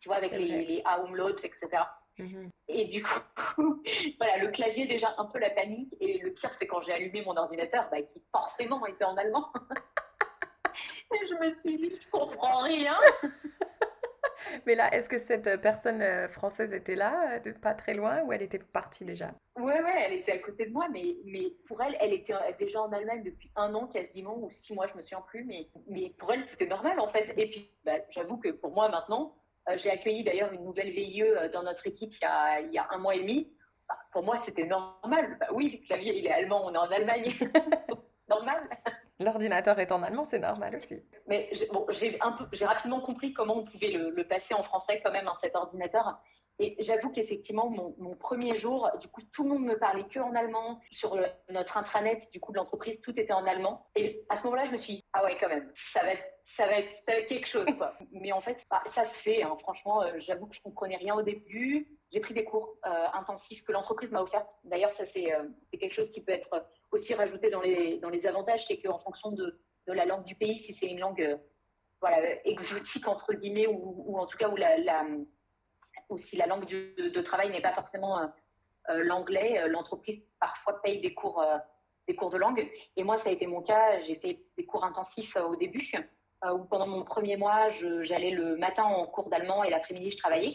Tu vois, avec les, les Umlaut, etc. Mhm. Et du coup, voilà, le clavier déjà un peu la panique. Et le pire, c'est quand j'ai allumé mon ordinateur, bah, qui forcément était en allemand. et je me suis dit, je comprends rien. Mais là, est-ce que cette personne euh, française était là, euh, pas très loin, ou elle était partie déjà? Ouais, ouais, elle était à côté de moi, mais, mais pour elle, elle était déjà en Allemagne depuis un an quasiment, ou six mois, je me souviens plus, mais, mais pour elle, c'était normal en fait. Et puis, bah, j'avoue que pour moi maintenant, euh, j'ai accueilli d'ailleurs une nouvelle VIE dans notre équipe il y a, il y a un mois et demi. Bah, pour moi, c'était normal. Bah, oui, le clavier, il est allemand, on est en Allemagne. normal. L'ordinateur est en allemand, c'est normal aussi. Mais j'ai rapidement compris comment on pouvait le, passer en français quand même, hein, cet ordinateur. Et j'avoue qu'effectivement, mon, premier jour, du coup, tout le monde me parlait que en allemand. Sur notre intranet, du coup, de l'entreprise, tout était en allemand. Et à ce moment-là, je me suis dit, ah ouais, quand même, ça va être, ça va être, quelque chose, quoi. Mais en fait, bah, ça se fait. Hein. Franchement, euh, j'avoue que je comprenais rien au début. J'ai pris des cours euh, intensifs que l'entreprise m'a offerts. D'ailleurs, ça, euh, c'est quelque chose qui peut être aussi rajouté dans les, dans les avantages, c'est qu'en fonction de, de, la langue du pays, si c'est une langue voilà, exotique, entre guillemets, ou, en tout cas où la ou si la langue de travail n'est pas forcément euh, euh, l'anglais, euh, l'entreprise parfois paye des cours, des cours de langue. Et moi, ça a été mon cas. J'ai fait des cours intensifs au début, où pendant mon premier mois, j'allais le matin en cours d'allemand et l'après-midi, je travaillais.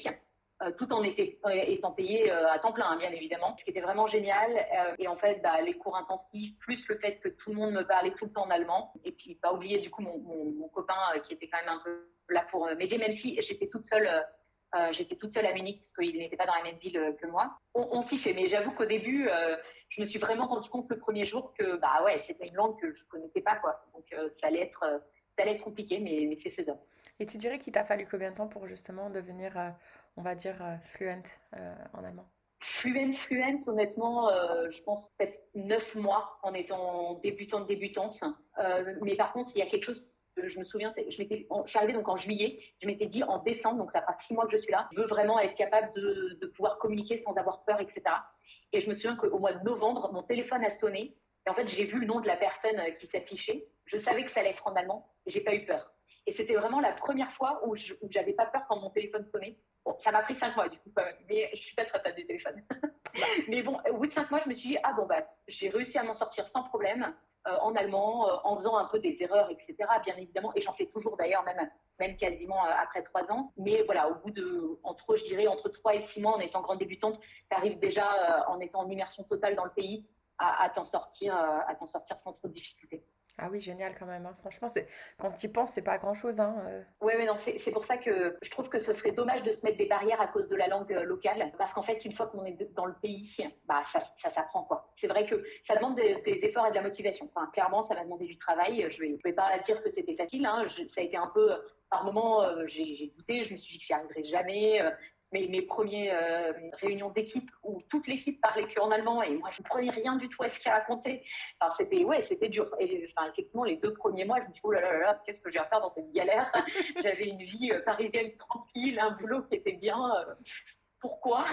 tout en étant payé à temps plein, hein, bien évidemment, ce qui était vraiment génial. et en fait, bah, les cours intensifs, plus le fait que tout le monde me parlait tout le temps en allemand, et puis pas oublier du coup mon, mon copain qui était quand même un peu là pour m'aider, même si j'étais toute seule euh, j'étais toute seule à Munich parce qu'il n'était pas dans la même ville euh, que moi. On, s'y fait, mais j'avoue qu'au début, euh, je me suis vraiment rendu compte le premier jour que bah ouais, c'était une langue que je connaissais pas quoi. Donc ça allait être ça allait être compliqué, mais, mais c'est faisable. Et tu dirais qu'il t'a fallu combien de temps pour justement devenir, on va dire, fluent en allemand? Fluent, fluent, honnêtement, je pense peut-être neuf mois en étant débutante, débutante. mais par contre, il y a quelque chose je me souviens, je, suis arrivée donc en juillet, je m'étais dit en décembre, donc ça fera six mois que je suis là, je veux vraiment être capable de, pouvoir communiquer sans avoir peur, etc. Et je me souviens qu'au mois de novembre, mon téléphone a sonné, et en fait, j'ai vu le nom de la personne euh, qui s'affichait. Je savais que ça allait être en allemand, et j'ai pas eu peur. Et c'était vraiment la première fois où, je, n'avais pas peur quand mon téléphone sonnait. Bon, ça m'a pris cinq mois, du coup, quand même, mais je suis pas très fan du téléphone. mais bon, au bout de cinq mois, je me suis dit, ah bon, bah, j'ai réussi à m'en sortir sans problème. Euh, en allemand, euh, en faisant un peu des erreurs, etc. Bien évidemment, et j'en fais toujours d'ailleurs, même, même quasiment euh, après trois ans. Mais voilà, au bout de, entre, je dirais, entre trois et six mois, en étant grande débutante, tu arrives déjà, en étant en immersion totale dans le pays, à, t'en sortir, à t'en sortir sans trop de difficultés. Ah oui, génial quand même. Hein. Franchement, quand tu y penses, c'est pas grand-chose. Hein. Oui, mais non, c'est pour ça que je trouve que ce serait dommage de se mettre des barrières à cause de la langue locale, parce qu'en fait, une fois qu'on est dans le pays, bah ça, ça s'apprend. C'est vrai que ça demande des, efforts et de la motivation. Clairement, ça m'a demandé du travail. Je vais, vais pas dire que c'était facile. Hein. ça a été un peu par moments, j'ai douté, je me suis dit que j'y arriverais jamais mes, mes premières euh, réunions d'équipe où toute l'équipe parlait que en allemand et moi je ne prenais rien du tout à ce qu'ils racontaient. Enfin, c'était ouais, c'était dur. Enfin, effectivement, les deux premiers mois, je me suis oh là là là, qu'est-ce que je vais faire dans cette galère? J'avais une vie euh, parisienne tranquille, un boulot qui était bien. Euh, pourquoi?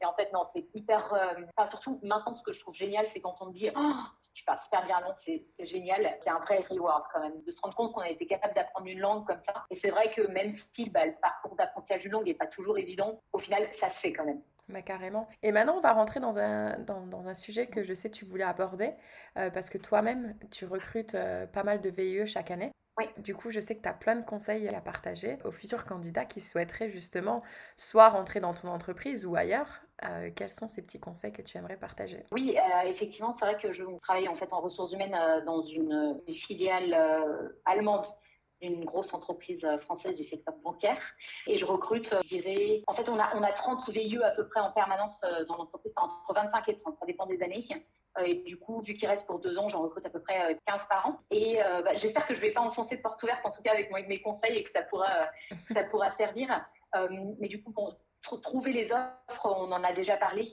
Et en fait, non, c'est hyper. enfin, surtout maintenant, ce que je trouve génial, c'est quand on me dit oh, tu parles super bien allemand, c'est génial. C'est un vrai reward quand même de se rendre compte qu'on a été capable d'apprendre une langue comme ça. Et c'est vrai que même si bah, le parcours d'apprentissage d'une langue n'est pas toujours évident, au final, ça se fait quand même. Bah, carrément. Et maintenant, on va rentrer dans un, dans, dans un sujet que je sais que tu voulais aborder, euh, parce que toi-même, tu recrutes euh, pas mal de VIE chaque année. Oui. Du coup, je sais que tu as plein de conseils à partager aux futurs candidats qui souhaiteraient justement soit rentrer dans ton entreprise ou ailleurs. Euh, quels sont ces petits conseils que tu aimerais partager? Oui, euh, effectivement, c'est vrai que je travaille en fait en ressources humaines euh, dans une, filiale allemande d'une grosse entreprise française du secteur bancaire. Et je recrute, je dirais, en fait, on a, on a 30 VIE à peu près en permanence dans l'entreprise, entre 25 et 30, ça dépend des années. Et du coup, vu qu'il reste pour deux ans, j'en recrute à peu près 15 par an. Et bah, j'espère que je ne vais pas enfoncer de porte ouverte, en tout cas avec mes conseils, et que ça pourra, ça pourra servir. mais du coup, bon, trouver les offres, on en a déjà parlé.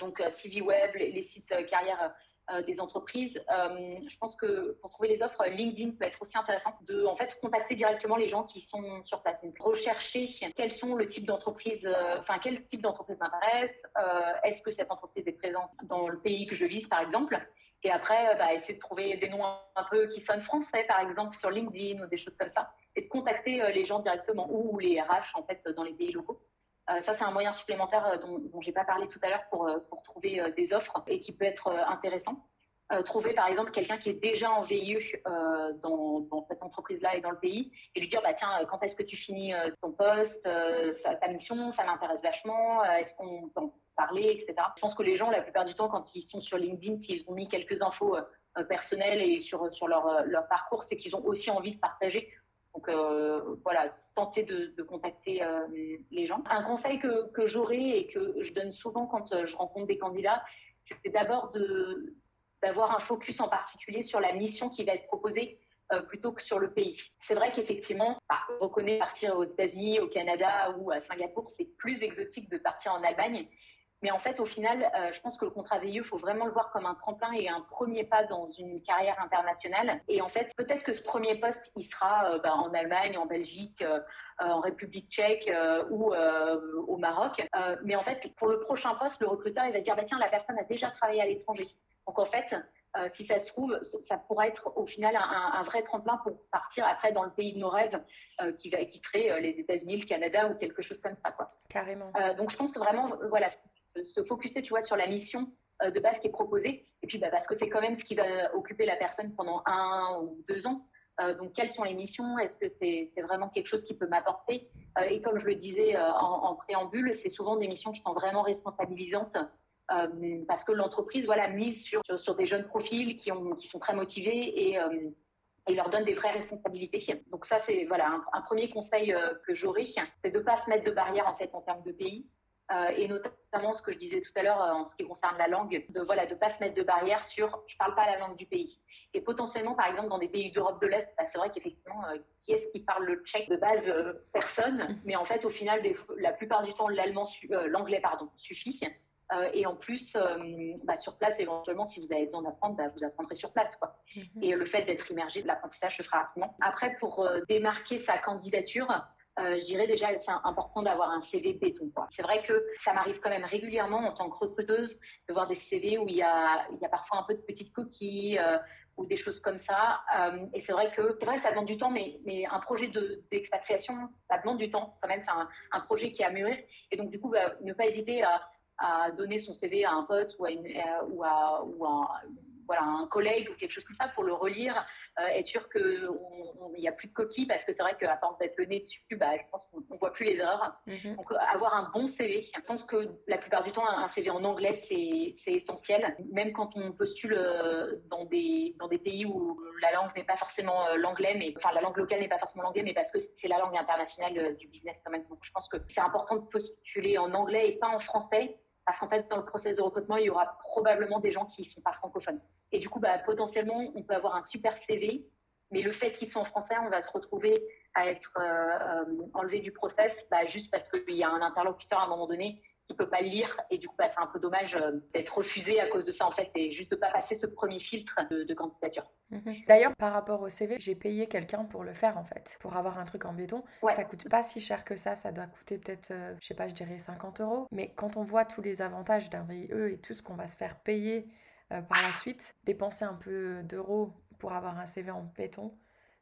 donc, CV Web, les, sites carrière euh, des entreprises. Euh, je pense que pour trouver les offres, LinkedIn peut être aussi intéressant de en fait contacter directement les gens qui sont sur place. Rechercher sont le type d'entreprise, euh, enfin quel type d'entreprise m'intéresse. Est-ce que cette entreprise est présente dans le pays que je vise par exemple? Et après, bah, essayer de trouver des noms un peu qui sonnent français, par exemple, sur LinkedIn ou des choses comme ça, et de contacter les gens directement ou les RH, en fait, dans les pays locaux. Euh, ça, c'est un moyen supplémentaire euh, dont, dont j'ai pas parlé tout à l'heure pour, euh, trouver des offres et qui peut être intéressant. trouver par exemple quelqu'un qui est déjà en VIE dans, cette entreprise-là et dans le pays et lui dire bah tiens quand est-ce que tu finis ton poste, ta mission, ça m'intéresse vachement, est-ce qu'on Je pense que les gens la plupart du temps quand ils sont sur LinkedIn, s'ils ont mis quelques infos personnelles et sur, sur leur, leur parcours, c'est qu'ils ont aussi envie de partager donc euh, voilà, tenter de, contacter euh, les gens. Un conseil que, que j'aurais et que je donne souvent quand euh, je rencontre des candidats, c'est d'abord d'avoir un focus en particulier sur la mission qui va être proposée plutôt que sur le pays. C'est vrai qu'effectivement, je reconnais partir aux États-Unis, au Canada ou à Singapour, c'est plus exotique de partir en Allemagne. Mais en fait, au final, euh, je pense que le contrat VIE, il faut vraiment le voir comme un tremplin et un premier pas dans une carrière internationale. Et en fait, peut-être que ce premier poste, il sera euh, bah, en Allemagne, en Belgique, euh, en République tchèque ou au Maroc. mais en fait, pour le prochain poste, le recruteur, il va dire, bah, tiens, la personne a déjà travaillé à l'étranger. Donc en fait, si ça se trouve, ça pourra être au final un, un, vrai tremplin pour partir après dans le pays de nos rêves, qui, va, qui serait les États-Unis, le Canada ou quelque chose comme ça. Quoi. Carrément. donc je pense vraiment, voilà, se focuser, tu vois, sur la mission euh, de base qui est proposée. Et puis, bah, parce que c'est quand même ce qui va occuper la personne pendant un ou deux ans. Euh, donc, quelles sont les missions? Est-ce que c'est vraiment quelque chose qui peut m'apporter? Euh, Et comme je le disais en, préambule, c'est souvent des missions qui sont vraiment responsabilisantes parce que l'entreprise voilà, mise sur, sur, des jeunes profils qui, ont, qui sont très motivés et, et leur donne des vraies responsabilités. Donc ça, c'est voilà un, premier conseil que j'aurais, c'est de ne pas se mettre de barrières en fait en termes de pays. Euh, et notamment ce que je disais tout à l'heure euh, en ce qui concerne la langue, de voilà de pas se mettre de barrière sur je parle pas la langue du pays. Et potentiellement, par exemple, dans des pays d'Europe de l'Est, bah, c'est vrai qu'effectivement, euh, qui est-ce qui parle le tchèque de base Personne. Mais en fait, au final, la plupart du temps, l'allemand, l'anglais, pardon, suffit. et en plus, bah, sur place, éventuellement, si vous avez besoin d'apprendre, bah, vous apprendrez sur place. Quoi. Mhm. Et le fait d'être immergé, l'apprentissage se fera rapidement. Après, pour démarquer sa candidature, je dirais déjà c'est important d'avoir un CV béton. C'est vrai que ça m'arrive quand même régulièrement en tant que recruteuse de voir des CV où il y a, parfois un peu de petites coquilles euh, ou des choses comme ça. Euh, et c'est vrai que vrai ça demande du temps, mais, un projet d'expatriation, ça demande du temps quand même. C'est un, projet qui est à mûrir. Et donc du coup, bah, ne pas hésiter à, donner son CV à un pote ou à, une, voilà, un collègue ou quelque chose comme ça pour le relire, euh, être sûr qu'il n'y a plus de coquilles parce que c'est vrai qu'à force d'être le nez dessus, bah, je pense qu'on ne voit plus les erreurs. Mhm. Donc avoir un bon CV, je pense que la plupart du temps, un CV en anglais, c'est essentiel. Même quand on postule euh, dans des, dans des pays où la langue n'est pas forcément euh, l'anglais, mais enfin la langue locale n'est pas forcément l'anglais, mais parce que c'est la langue internationale du business quand même. Donc je pense que c'est important de postuler en anglais et pas en français parce qu'en fait, dans le process de recrutement, il y aura probablement des gens qui ne sont pas francophones. Et du coup, bah, potentiellement, on peut avoir un super CV, mais le fait qu'ils soient en français, on va se retrouver à être euh, euh, enlevé du process bah, juste parce qu'il y a un interlocuteur à un moment donné qui peut pas le lire. Et du coup bah, c'est un peu dommage euh, d'être refusé à cause de ça en fait et juste de pas passer ce premier filtre de, candidature. Mhm. D'ailleurs par rapport au CV j'ai payé quelqu'un pour le faire en fait pour avoir un truc en béton. Ça coûte pas si cher que ça. Ça doit coûter peut-être je sais pas je dirais 50 euros. Mais quand on voit tous les avantages d'un VIE et tout ce qu'on va se faire payer euh, par la suite, dépenser un peu d'euros pour avoir un CV en béton,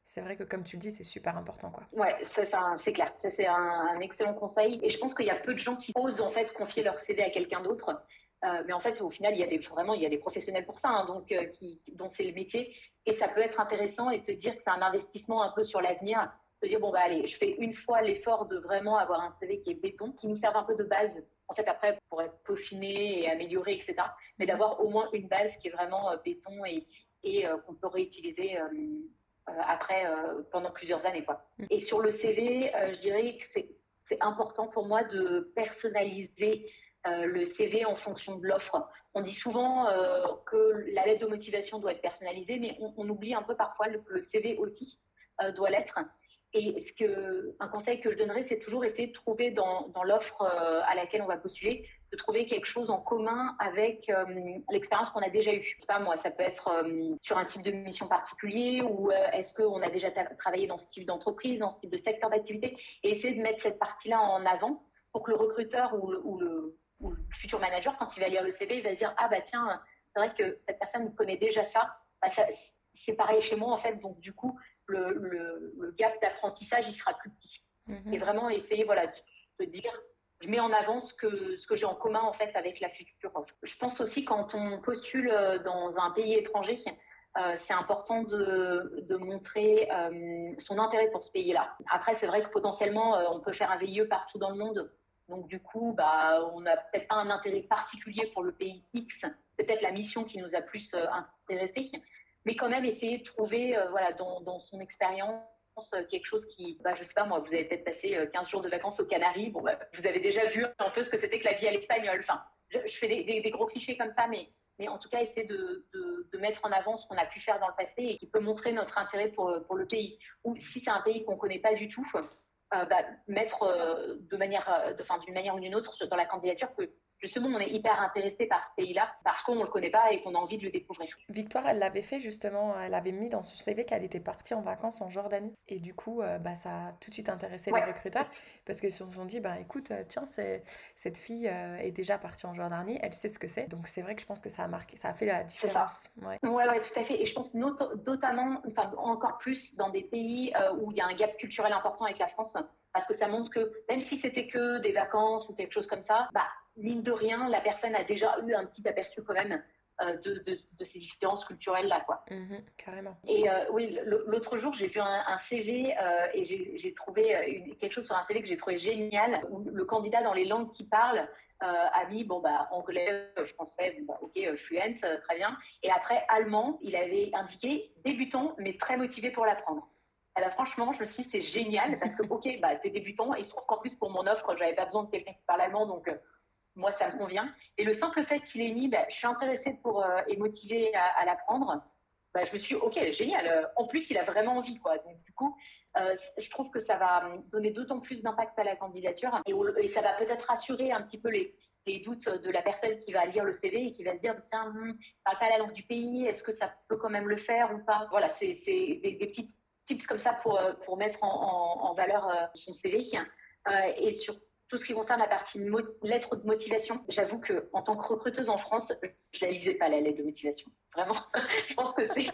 c'est vrai que comme tu le dis, c'est super important. Quoi. Ouais, c'est clair. C'est un, excellent conseil. Et je pense qu'il y a peu de gens qui osent en fait confier leur CV à quelqu'un d'autre. Euh, mais en fait, au final, il y a des, vraiment, il y a des professionnels pour ça, hein, donc, euh, qui, dont c'est le métier. Et ça peut être intéressant et te dire que c'est un investissement un peu sur l'avenir. Te dire, bon, bah allez, je fais une fois l'effort de vraiment avoir un CV qui est béton, qui nous serve un peu de base en fait, après, pour être peaufiné et amélioré, etc. Mais d'avoir au moins une base qui est vraiment euh, béton et, et euh, qu'on peut réutiliser euh, après pendant plusieurs années. Quoi. Mm. Et sur le CV, je dirais que c'est important pour moi de personnaliser le CV en fonction de l'offre. On dit souvent que la lettre de motivation doit être personnalisée, mais on, oublie un peu parfois que le CV aussi doit l'être. Et un conseil que je donnerais, c'est toujours essayer de trouver dans, l'offre euh, à laquelle on va postuler, de trouver quelque chose en commun avec euh, l'expérience qu'on a déjà eue. Je sais pas moi, ça peut être euh, sur un type de mission particulier ou est-ce qu'on a déjà travaillé dans ce type d'entreprise, dans ce type de secteur d'activité, et essayer de mettre cette partie-là en avant pour que le recruteur ou le, futur manager, quand il va lire le CV, il va se dire ah bah tiens, c'est vrai que cette personne connaît déjà ça. Bah, ça c'est pareil chez moi en fait, donc du coup le, le, gap d'apprentissage, il sera plus petit. Mhm. Et vraiment essayer voilà, de, dire, je mets en avant ce que, ce que j'ai en commun en fait avec la future offre. Je pense aussi quand on postule euh, dans un pays étranger, euh, c'est important de, de montrer euh, son intérêt pour ce pays-là. Après, c'est vrai que potentiellement, on peut faire un VIE partout dans le monde. Donc, du coup, bah, on n'a peut-être pas un intérêt particulier pour le pays X. C'est peut-être la mission qui nous a plus intéressé mais quand même essayer de trouver, euh, voilà, dans, son expérience, euh, quelque chose qui, bah, je sais pas moi, vous avez peut-être passé 15 euh, jours de vacances aux Canaries, bon, bah, vous avez déjà vu un peu ce que c'était que la vie à l'espagnol. Enfin, je, fais des, gros clichés comme ça, mais, mais en tout cas, essayer de, mettre en avant ce qu'on a pu faire dans le passé et qui peut montrer notre intérêt pour, le pays. Ou si c'est un pays qu'on connaît pas du tout, bah, mettre de manière, d'une manière ou d'une autre dans la candidature justement, on est hyper intéressé par ce pays-là parce qu'on ne le connaît pas et qu'on a envie de le découvrir. Victoire, elle l'avait fait justement, elle avait mis dans son CV qu'elle était partie en vacances en Jordanie. Et du coup, euh, bah, ça a tout de suite intéressé les recruteurs parce qu'ils se sont dit, bah, écoute, euh, tiens, cette fille euh, est déjà partie en Jordanie, elle sait ce que c'est. Donc c'est vrai que je pense que ça a marqué, ça a fait la différence. Ouais. ouais, tout à fait. Et je pense notamment, enfin, encore plus dans des pays où il y a un gap culturel important avec la France parce que ça montre que même si c'était que des vacances ou quelque chose comme ça, bah, mine de rien, la personne a déjà eu un petit aperçu quand même euh, de, de, ces différences culturelles là quoi. Mhm, carrément. Et euh, oui, l'autre jour j'ai vu un, CV euh, et j'ai trouvé quelque chose sur un CV que j'ai trouvé génial où le candidat dans les langues qu'il parle a mis bon bah anglais, français, bah, ok fluent, très bien. Et après allemand, il avait indiqué débutant mais très motivé pour l'apprendre. Alors, franchement, je me suis dit, c'est génial parce que, ok, bah, t'es débutant et il se trouve qu'en plus, pour mon offre, j'avais pas besoin de quelqu'un qui parle allemand, donc moi, ça me convient. Et le simple fait qu'il ait mis, bah, je suis intéressée pour euh, et motivée à, l'apprendre, bah, je me suis dit, ok, génial. En plus, il a vraiment envie, quoi. Donc, du coup, euh, je trouve que ça va donner d'autant plus d'impact à la candidature et, ça va peut-être rassurer un petit peu les, doutes de la personne qui va lire le CV et qui va se dire, tiens, ne hmm, parle pas la langue du pays, est-ce que ça peut quand même le faire ou pas? Voilà, c'est des, des petites tips comme ça pour, euh, pour mettre en, valeur euh, son CV. Euh, et sur tout ce qui concerne la partie lettre de motivation, j'avoue que en tant que recruteuse en France, je la lisais pas la lettre de motivation. Vraiment, je pense que c'est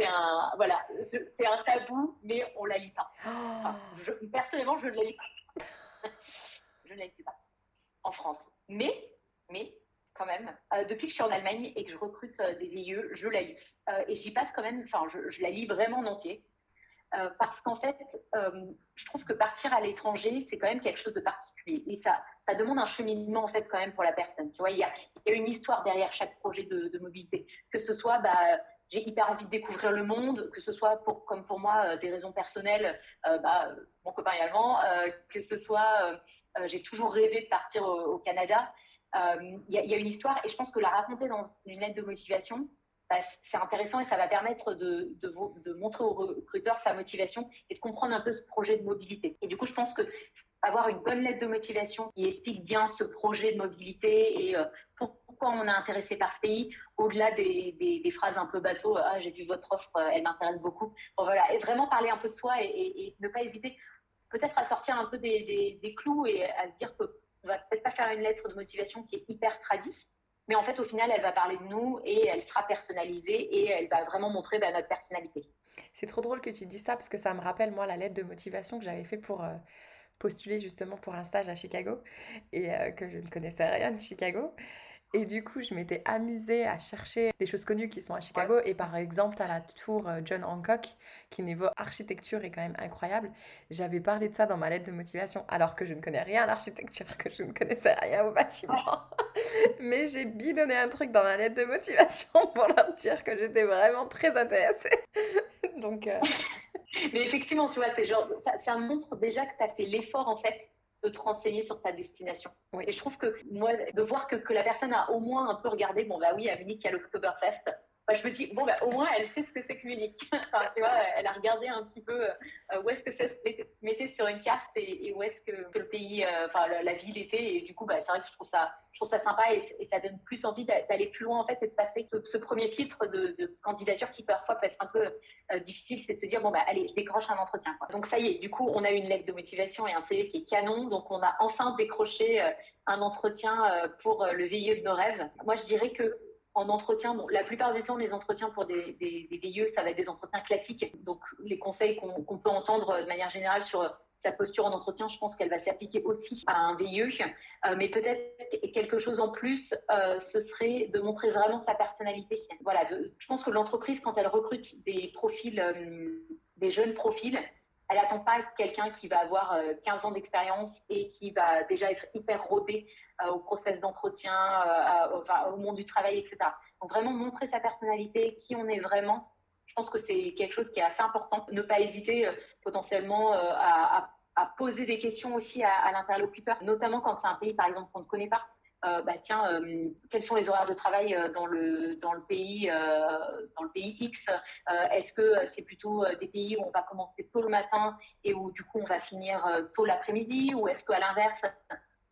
un voilà, c'est un tabou, mais on la lit pas. personnellement, je ne la lis pas. je ne la lis pas en France. Mais mais quand même, depuis que je suis en Allemagne et que je recrute des VIE, je la lis et j'y passe quand même. Enfin, je, je, la lis vraiment en entier. Euh, parce qu'en fait, euh, je trouve que partir à l'étranger, c'est quand même quelque chose de particulier. Et ça, ça demande un cheminement, en fait, quand même, pour la personne. Tu vois, il y a, une histoire derrière chaque projet de, mobilité. Que ce soit, bah, j'ai hyper envie de découvrir le monde, que ce soit, pour, comme pour moi, euh, des raisons personnelles, bah, mon copain est allemand, que ce soit, j'ai toujours rêvé de partir au, Canada. Il y, a une histoire, et je pense que la raconter dans une lettre de motivation, bah, c'est intéressant et ça va permettre de, montrer aux recruteurs sa motivation et de comprendre un peu ce projet de mobilité. Et du coup, je pense que avoir une bonne lettre de motivation qui explique bien ce projet de mobilité et euh, pourquoi on est intéressé par ce pays, au-delà des, phrases un peu bateau, ah j'ai vu votre offre, elle m'intéresse beaucoup. Bon, voilà, et vraiment parler un peu de soi et, ne pas hésiter peut-être à sortir un peu des, clous et à se dire qu'on va peut-être pas faire une lettre de motivation qui est hyper tradie, mais en fait, au final, elle va parler de nous et elle sera personnalisée et elle va vraiment montrer bah, notre personnalité. C'est trop drôle que tu dis ça parce que ça me rappelle, moi, la lettre de motivation que j'avais fait pour euh, postuler justement pour un stage à Chicago et euh, que je ne connaissais rien de Chicago. Et du coup, je m'étais amusée à chercher des choses connues qui sont à Chicago. Et par exemple, à la tour euh, John Hancock, qui niveau architecture est quand même incroyable. J'avais parlé de ça dans ma lettre de motivation, alors que je ne connais rien à l'architecture, que je ne connaissais rien au bâtiment. Mais j'ai bidonné un truc dans ma lettre de motivation pour leur dire que j'étais vraiment très intéressée. Donc. Euh, Mais effectivement, tu vois, c'est genre, ça, ça, montre déjà que tu as fait l'effort en fait de te renseigner sur ta destination. Et je trouve que moi, de voir que, que, la personne a au moins un peu regardé, bon bah oui, à Munich il y a l'Oktoberfest, bah, je me dis, bon, bah, au moins, elle sait ce que c'est que Munich. tu vois, elle a regardé un petit peu euh, où est-ce que ça se mettait sur une carte et, où est-ce que, le pays, euh, enfin, la, ville était. Et du coup, bah, c'est vrai que je trouve ça, je trouve ça sympa et, ça donne plus envie d'aller plus loin, en fait, et de passer ce, premier filtre de, candidature qui parfois peut être un peu euh, difficile, c'est de se dire, bon, bah, allez, je décroche un entretien. Donc, ça y est, du coup, on a une lettre de motivation et un CV qui est canon. Donc, on a enfin décroché un entretien pour le VIE de nos rêves. Moi, je dirais que en entretien, bon, la plupart du temps, les entretiens pour des, des, ça va être des entretiens classiques. Donc, les conseils qu'on peut entendre de manière générale sur la posture en entretien, je pense qu'elle va s'appliquer aussi à un VIE. Euh, mais peut-être quelque chose en plus, euh, ce serait de montrer vraiment sa personnalité. Voilà, je pense que l'entreprise, quand elle recrute des profils, euh, des jeunes profils, elle n'attend pas quelqu'un qui va avoir 15 ans d'expérience et qui va déjà être hyper rodé euh, au process d'entretien, euh, au monde du travail, etc. Donc vraiment montrer sa personnalité, qui on est vraiment. Je pense que c'est quelque chose qui est assez important. Ne pas hésiter euh, potentiellement à, poser des questions aussi à, l'interlocuteur, notamment quand c'est un pays, par exemple, qu'on ne connaît pas. Bah tiens, quels sont les horaires de travail dans le dans le pays dans le pays X? Est-ce que c'est plutôt des pays où on va commencer tôt le matin et où du coup on va finir tôt l'après-midi, ou est-ce qu'à l'inverse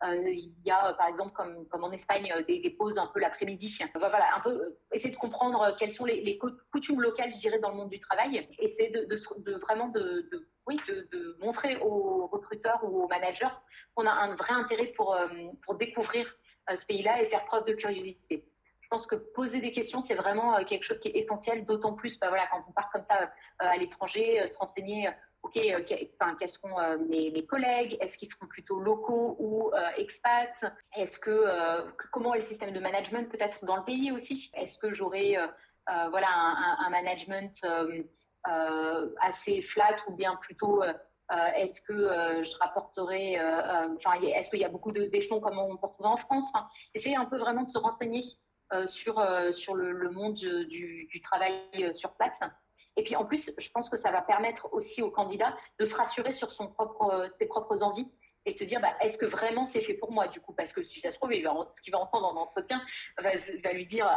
euh, il y a, par exemple, comme, comme en Espagne, euh, des, pauses un peu l'après-midi? Voilà, un peu euh, essayer de comprendre quelles sont les, coutumes locales, je dirais, dans le monde du travail. Essayer de, de, vraiment de, oui, de, montrer aux recruteurs ou aux managers qu'on a un vrai intérêt pour, pour découvrir ce pays-là et faire preuve de curiosité. Je pense que poser des questions, c'est vraiment quelque chose qui est essentiel, d'autant plus bah, voilà, quand on part comme ça à l'étranger, se renseigner ok, euh, quels seront euh, mes, collègues Est-ce qu'ils seront plutôt locaux ou euh, expats Est-ce que comment est le système de management peut-être dans le pays aussi Est-ce que j'aurai voilà un, management assez flat ou bien plutôt est-ce que je rapporterai, enfin, est-ce qu'il y a beaucoup d'échelons comme on peut retrouver en France? Essayer un peu vraiment de se renseigner sur, sur le, monde du, travail sur place. Et puis en plus, je pense que ça va permettre aussi au candidat de se rassurer sur son propre, ses propres envies et de se dire bah, est-ce que vraiment c'est fait pour moi du coup? Parce que si ça se trouve ce qu'il va entendre en entretien va lui dire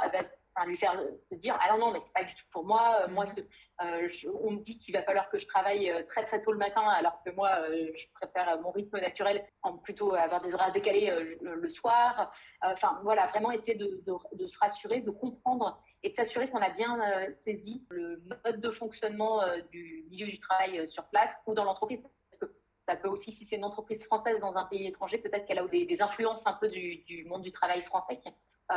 va lui faire se dire ah non non mais c'est pas du tout pour moi moi mm-hmm. euh, on me dit qu'il va falloir que je travaille euh, très très tôt le matin alors que moi euh, je préfère mon rythme naturel en plutôt avoir des horaires décalés le soir enfin voilà vraiment essayer de, de, se rassurer de comprendre et de s'assurer qu'on a bien euh, saisi le mode de fonctionnement euh, du milieu du travail euh, sur place ou dans l'entreprise. Parce que ça peut aussi, si c'est une entreprise française dans un pays étranger, peut-être qu'elle a des, influences un peu du, monde du travail français.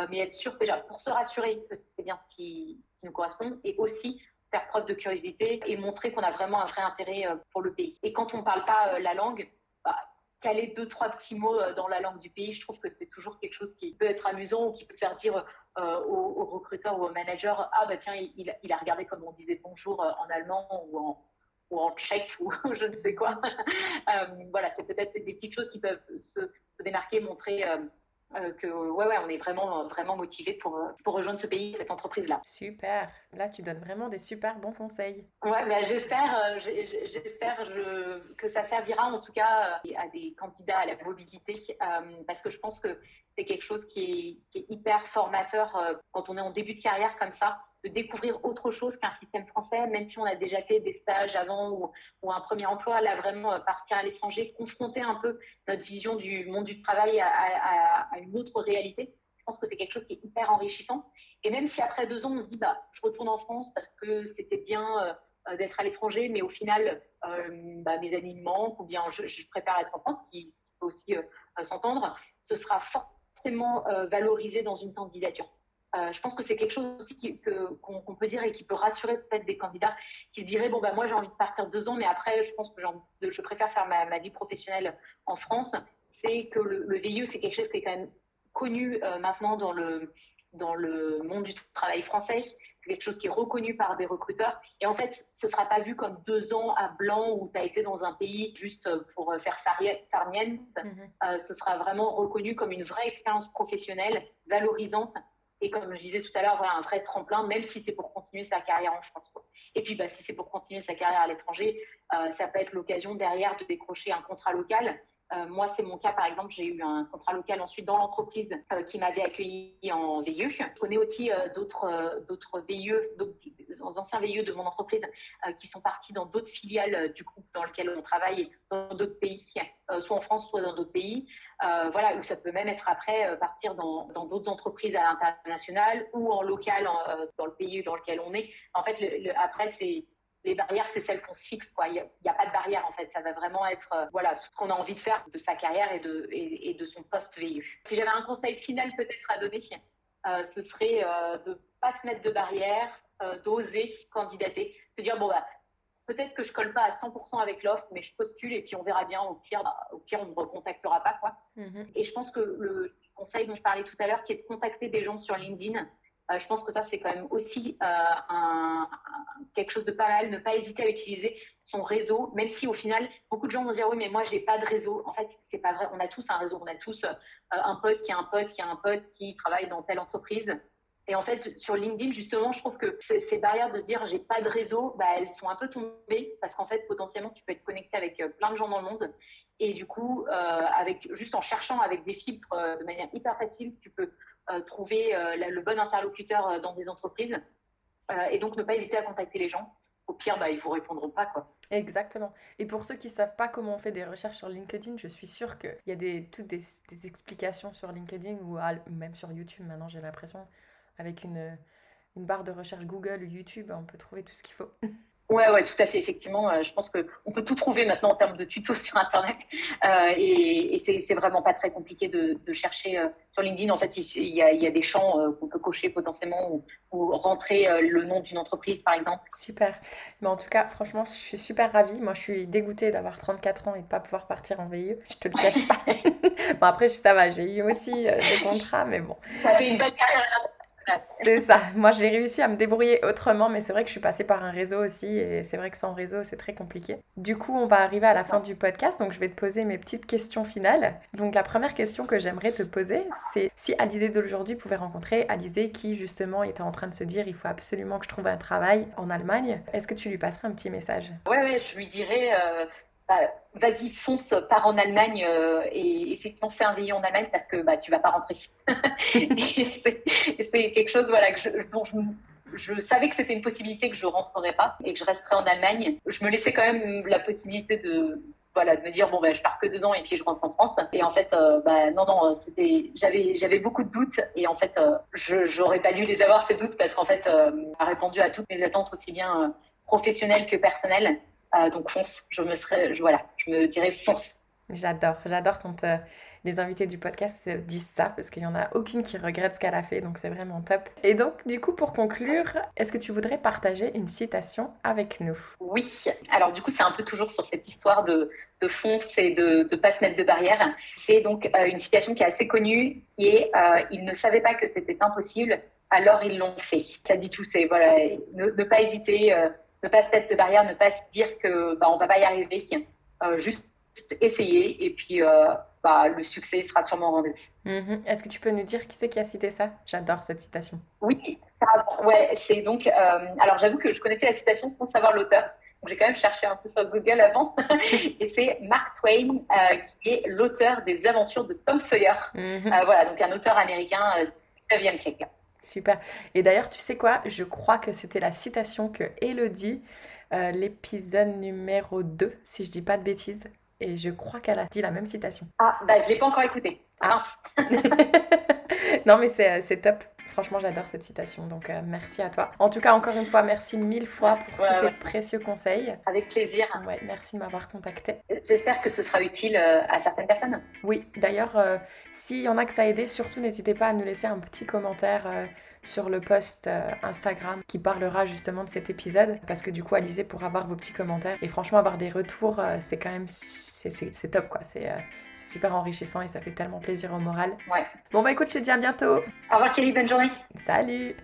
Mais être sûr déjà, pour se rassurer que c'est bien ce qui, nous correspond, et aussi faire preuve de curiosité et montrer qu'on a vraiment un vrai intérêt pour le pays. Et quand on ne parle pas la langue, bah, caler deux, trois petits mots dans la langue du pays, je trouve que c'est toujours quelque chose qui peut être amusant ou qui peut se faire dire euh, au, recruteur ou au manager ah bah tiens il, a regardé comme on disait bonjour euh, en allemand ou en, ou en tchèque ou je ne sais quoi. Euh, voilà, c'est peut-être des petites choses qui peuvent se, démarquer, montrer euh, que ouais, ouais, on est vraiment, vraiment motivé pour, euh, pour rejoindre ce pays, cette entreprise-là. Super. Là, tu donnes vraiment des super bons conseils. Ouais, bah, j'espère, euh, j'espère je, que ça servira en tout cas à des candidats à la mobilité, parce que je pense que c'est quelque chose qui est, qui est hyper formateur quand on est en début de carrière comme ça de découvrir autre chose qu'un système français, même si on a déjà fait des stages avant ou, un premier emploi, là vraiment euh, partir à l'étranger, confronter un peu notre vision du monde du travail à, une autre réalité. Je pense que c'est quelque chose qui est hyper enrichissant. Et même si après deux ans, on se dit, bah, je retourne en France parce que c'était bien euh, d'être à l'étranger, mais au final, euh, bah, mes amis me manquent, ou bien je, préfère être en France, ce qui, peut aussi s'entendre, ce sera forcément valorisé dans une candidature. Euh, je pense que c'est quelque chose aussi qu'on peut dire et qui peut rassurer peut-être des candidats qui se diraient bon bah moi j'ai envie de partir deux ans mais après je pense que je préfère faire ma, vie professionnelle en France. C'est que le, le VIE c'est quelque chose qui est quand même connu euh, maintenant dans le dans le monde du travail français. C'est quelque chose qui est reconnu par des recruteurs. Et en fait, ce ne sera pas vu comme deux ans à blanc où tu as été dans un pays juste pour faire farniente. Mm ce sera vraiment reconnu comme une vraie expérience professionnelle, valorisante. Et comme je disais tout à l'heure, voilà, un vrai tremplin, même si c'est pour continuer sa carrière en France. Et puis, bah, si c'est pour continuer sa carrière à l'étranger, euh, ça peut être l'occasion derrière de décrocher un contrat local euh, moi, c'est mon cas, par exemple, j'ai eu un contrat local ensuite dans l'entreprise euh, qui m'avait accueilli en VIE. Je connais aussi euh, d'autres d'autres VIE, d'autres anciens VIE de mon entreprise qui sont partis dans d'autres filiales du groupe dans lequel on travaille, dans d'autres pays, soit en France, soit dans d'autres pays. voilà, où ça peut même être après partir dans d'autres entreprises à l'international ou en local dans le pays dans lequel on est. En fait, après, c'est les barrières, c'est celles qu'on se fixe. Quoi. Il n'y a, pas de barrière, en fait. Ça va vraiment être euh, voilà, ce qu'on a envie de faire de sa carrière et de, et, de son poste VIU. Si j'avais un conseil final peut-être à donner, euh, ce serait euh, de ne pas se mettre de barrières, d'oser candidater, de dire, bon, bah, peut-être que je colle pas à 100% avec l'offre, mais je postule et puis on verra bien. Au pire, bah, au pire on ne me recontactera pas. Quoi. Mm-hmm. Et je pense que le conseil dont je parlais tout à l'heure, qui est de contacter des gens sur LinkedIn, je pense que ça, c'est quand même aussi euh, quelque chose de pas mal. Ne pas hésiter à utiliser son réseau, même si au final, beaucoup de gens vont dire oui, mais moi, j'ai pas de réseau. En fait, c'est pas vrai. On a tous un réseau. On a tous euh, un pote qui a un pote qui a un pote qui travaille dans telle entreprise. Et en fait, sur LinkedIn, justement, je trouve que ces barrières de se dire j'ai pas de réseau, bah, elles sont un peu tombées parce qu'en fait, potentiellement, tu peux être connecté avec plein de gens dans le monde. Et du coup, avec, juste en cherchant avec des filtres de manière hyper facile, tu peux euh, trouver euh, le bon interlocuteur euh, dans des entreprises et donc ne pas hésiter à contacter les gens. Au pire, bah, ils vous répondront pas. Quoi. Exactement. Et pour ceux qui ne savent pas comment on fait des recherches sur LinkedIn, je suis sûre qu'il y a des, toutes des, explications sur LinkedIn ou même sur YouTube maintenant, j'ai l'impression, avec une, une barre de recherche Google ou YouTube, on peut trouver tout ce qu'il faut. Ouais, ouais, tout à fait. Effectivement, euh, je pense qu'on peut tout trouver maintenant en termes de tutos sur Internet. Euh, et, et c'est vraiment pas très compliqué de, de chercher euh, sur LinkedIn. En fait, il, y, a, il y a des champs euh, qu'on peut cocher potentiellement ou, ou rentrer le nom d'une entreprise, par exemple. Super. Mais en tout cas, franchement, je suis super ravie. Moi, je suis dégoûtée d'avoir 34 ans et de pas pouvoir partir en VIE. Je te le cache pas. bon, après, ça va. J'ai eu aussi des contrats, mais bon. Ça fait une bonne carrière c'est ça. Moi, j'ai réussi à me débrouiller autrement, mais c'est vrai que je suis passée par un réseau aussi, et c'est vrai que sans réseau, c'est très compliqué. Du coup, on va arriver à la fin du podcast, donc je vais te poser mes petites questions finales. Donc, la première question que j'aimerais te poser, c'est si Alizé d'aujourd'hui pouvait rencontrer Alizé qui, justement, était en train de se dire il faut absolument que je trouve un travail en Allemagne, est-ce que tu lui passerais un petit message? Ouais, je lui dirais. Euh, bah, vas-y, fonce, pars en Allemagne euh, et effectivement fais un VIE en Allemagne parce que bah, tu vas pas rentrer. c'est quelque chose voilà, que je, je, savais que c'était une possibilité que je rentrerais pas et que je resterais en Allemagne. Je me laissais quand même la possibilité de voilà de me dire bon ben je pars que deux ans et puis je rentre en France et en fait euh, bah, non non c'était j'avais j'avais beaucoup de doutes et en fait euh, je j'aurais pas dû les avoir ces doutes parce qu'en fait a répondu à toutes mes attentes aussi bien professionnelles que personnelles euh, donc fonce, je me serais, voilà, je me dirais fonce. J'adore, j'adore quand euh, les invités du podcast disent ça, parce qu'il n'y en a aucune qui regrette ce qu'elle a fait, donc c'est vraiment top. Et donc, du coup, pour conclure, est-ce que tu voudrais partager une citation avec nous? Oui, alors du coup, c'est un peu toujours sur cette histoire de, de fonce et de ne pas se mettre de barrière. C'est donc euh, une citation qui est assez connue, qui est Ils ne savaient pas que c'était impossible, alors ils l'ont fait ». Ça dit tout, c'est voilà, ne, pas hésiter ne pas se mettre de barrière, ne pas se dire que bah, on va pas y arriver, euh, juste essayer et puis euh, bah, le succès sera sûrement rendu. Mm-hmm. Est-ce que tu peux nous dire qui c'est qui a cité ça? J'adore cette citation. Oui, ouais, c'est donc. Euh, alors j'avoue que je connaissais la citation sans savoir l'auteur. J'ai quand même cherché un peu sur Google avant. et c'est Mark Twain qui est l'auteur des aventures de Tom Sawyer. Mm-hmm. voilà, donc un auteur américain du 19e siècle. Super. Et d'ailleurs, tu sais quoi? Je crois que c'était la citation que Elodie, euh, l'épisode numéro 2, si je dis pas de bêtises, et je crois qu'elle a dit la même citation. Ah, bah je l'ai pas encore écouté. Ah. non, mais c'est euh, top. Franchement, j'adore cette citation, donc euh, merci à toi. En tout cas, encore une fois, merci mille fois pour tous tes précieux conseils. Avec plaisir. Ouais, merci de m'avoir contacté. J'espère que ce sera utile à certaines personnes. Oui, d'ailleurs, s'il y en a que ça a aidé, surtout n'hésitez pas à nous laisser un petit commentaire sur le post euh, Instagram qui parlera justement de cet épisode parce que du coup Alizé pourra avoir vos petits commentaires. Et franchement avoir des retours euh, c'est quand même c'est top quoi. Euh, c'est super enrichissant et ça fait tellement plaisir au moral. Ouais. Bon bah écoute je te dis à bientôt. Au revoir Kelly. Bonne journée. Salut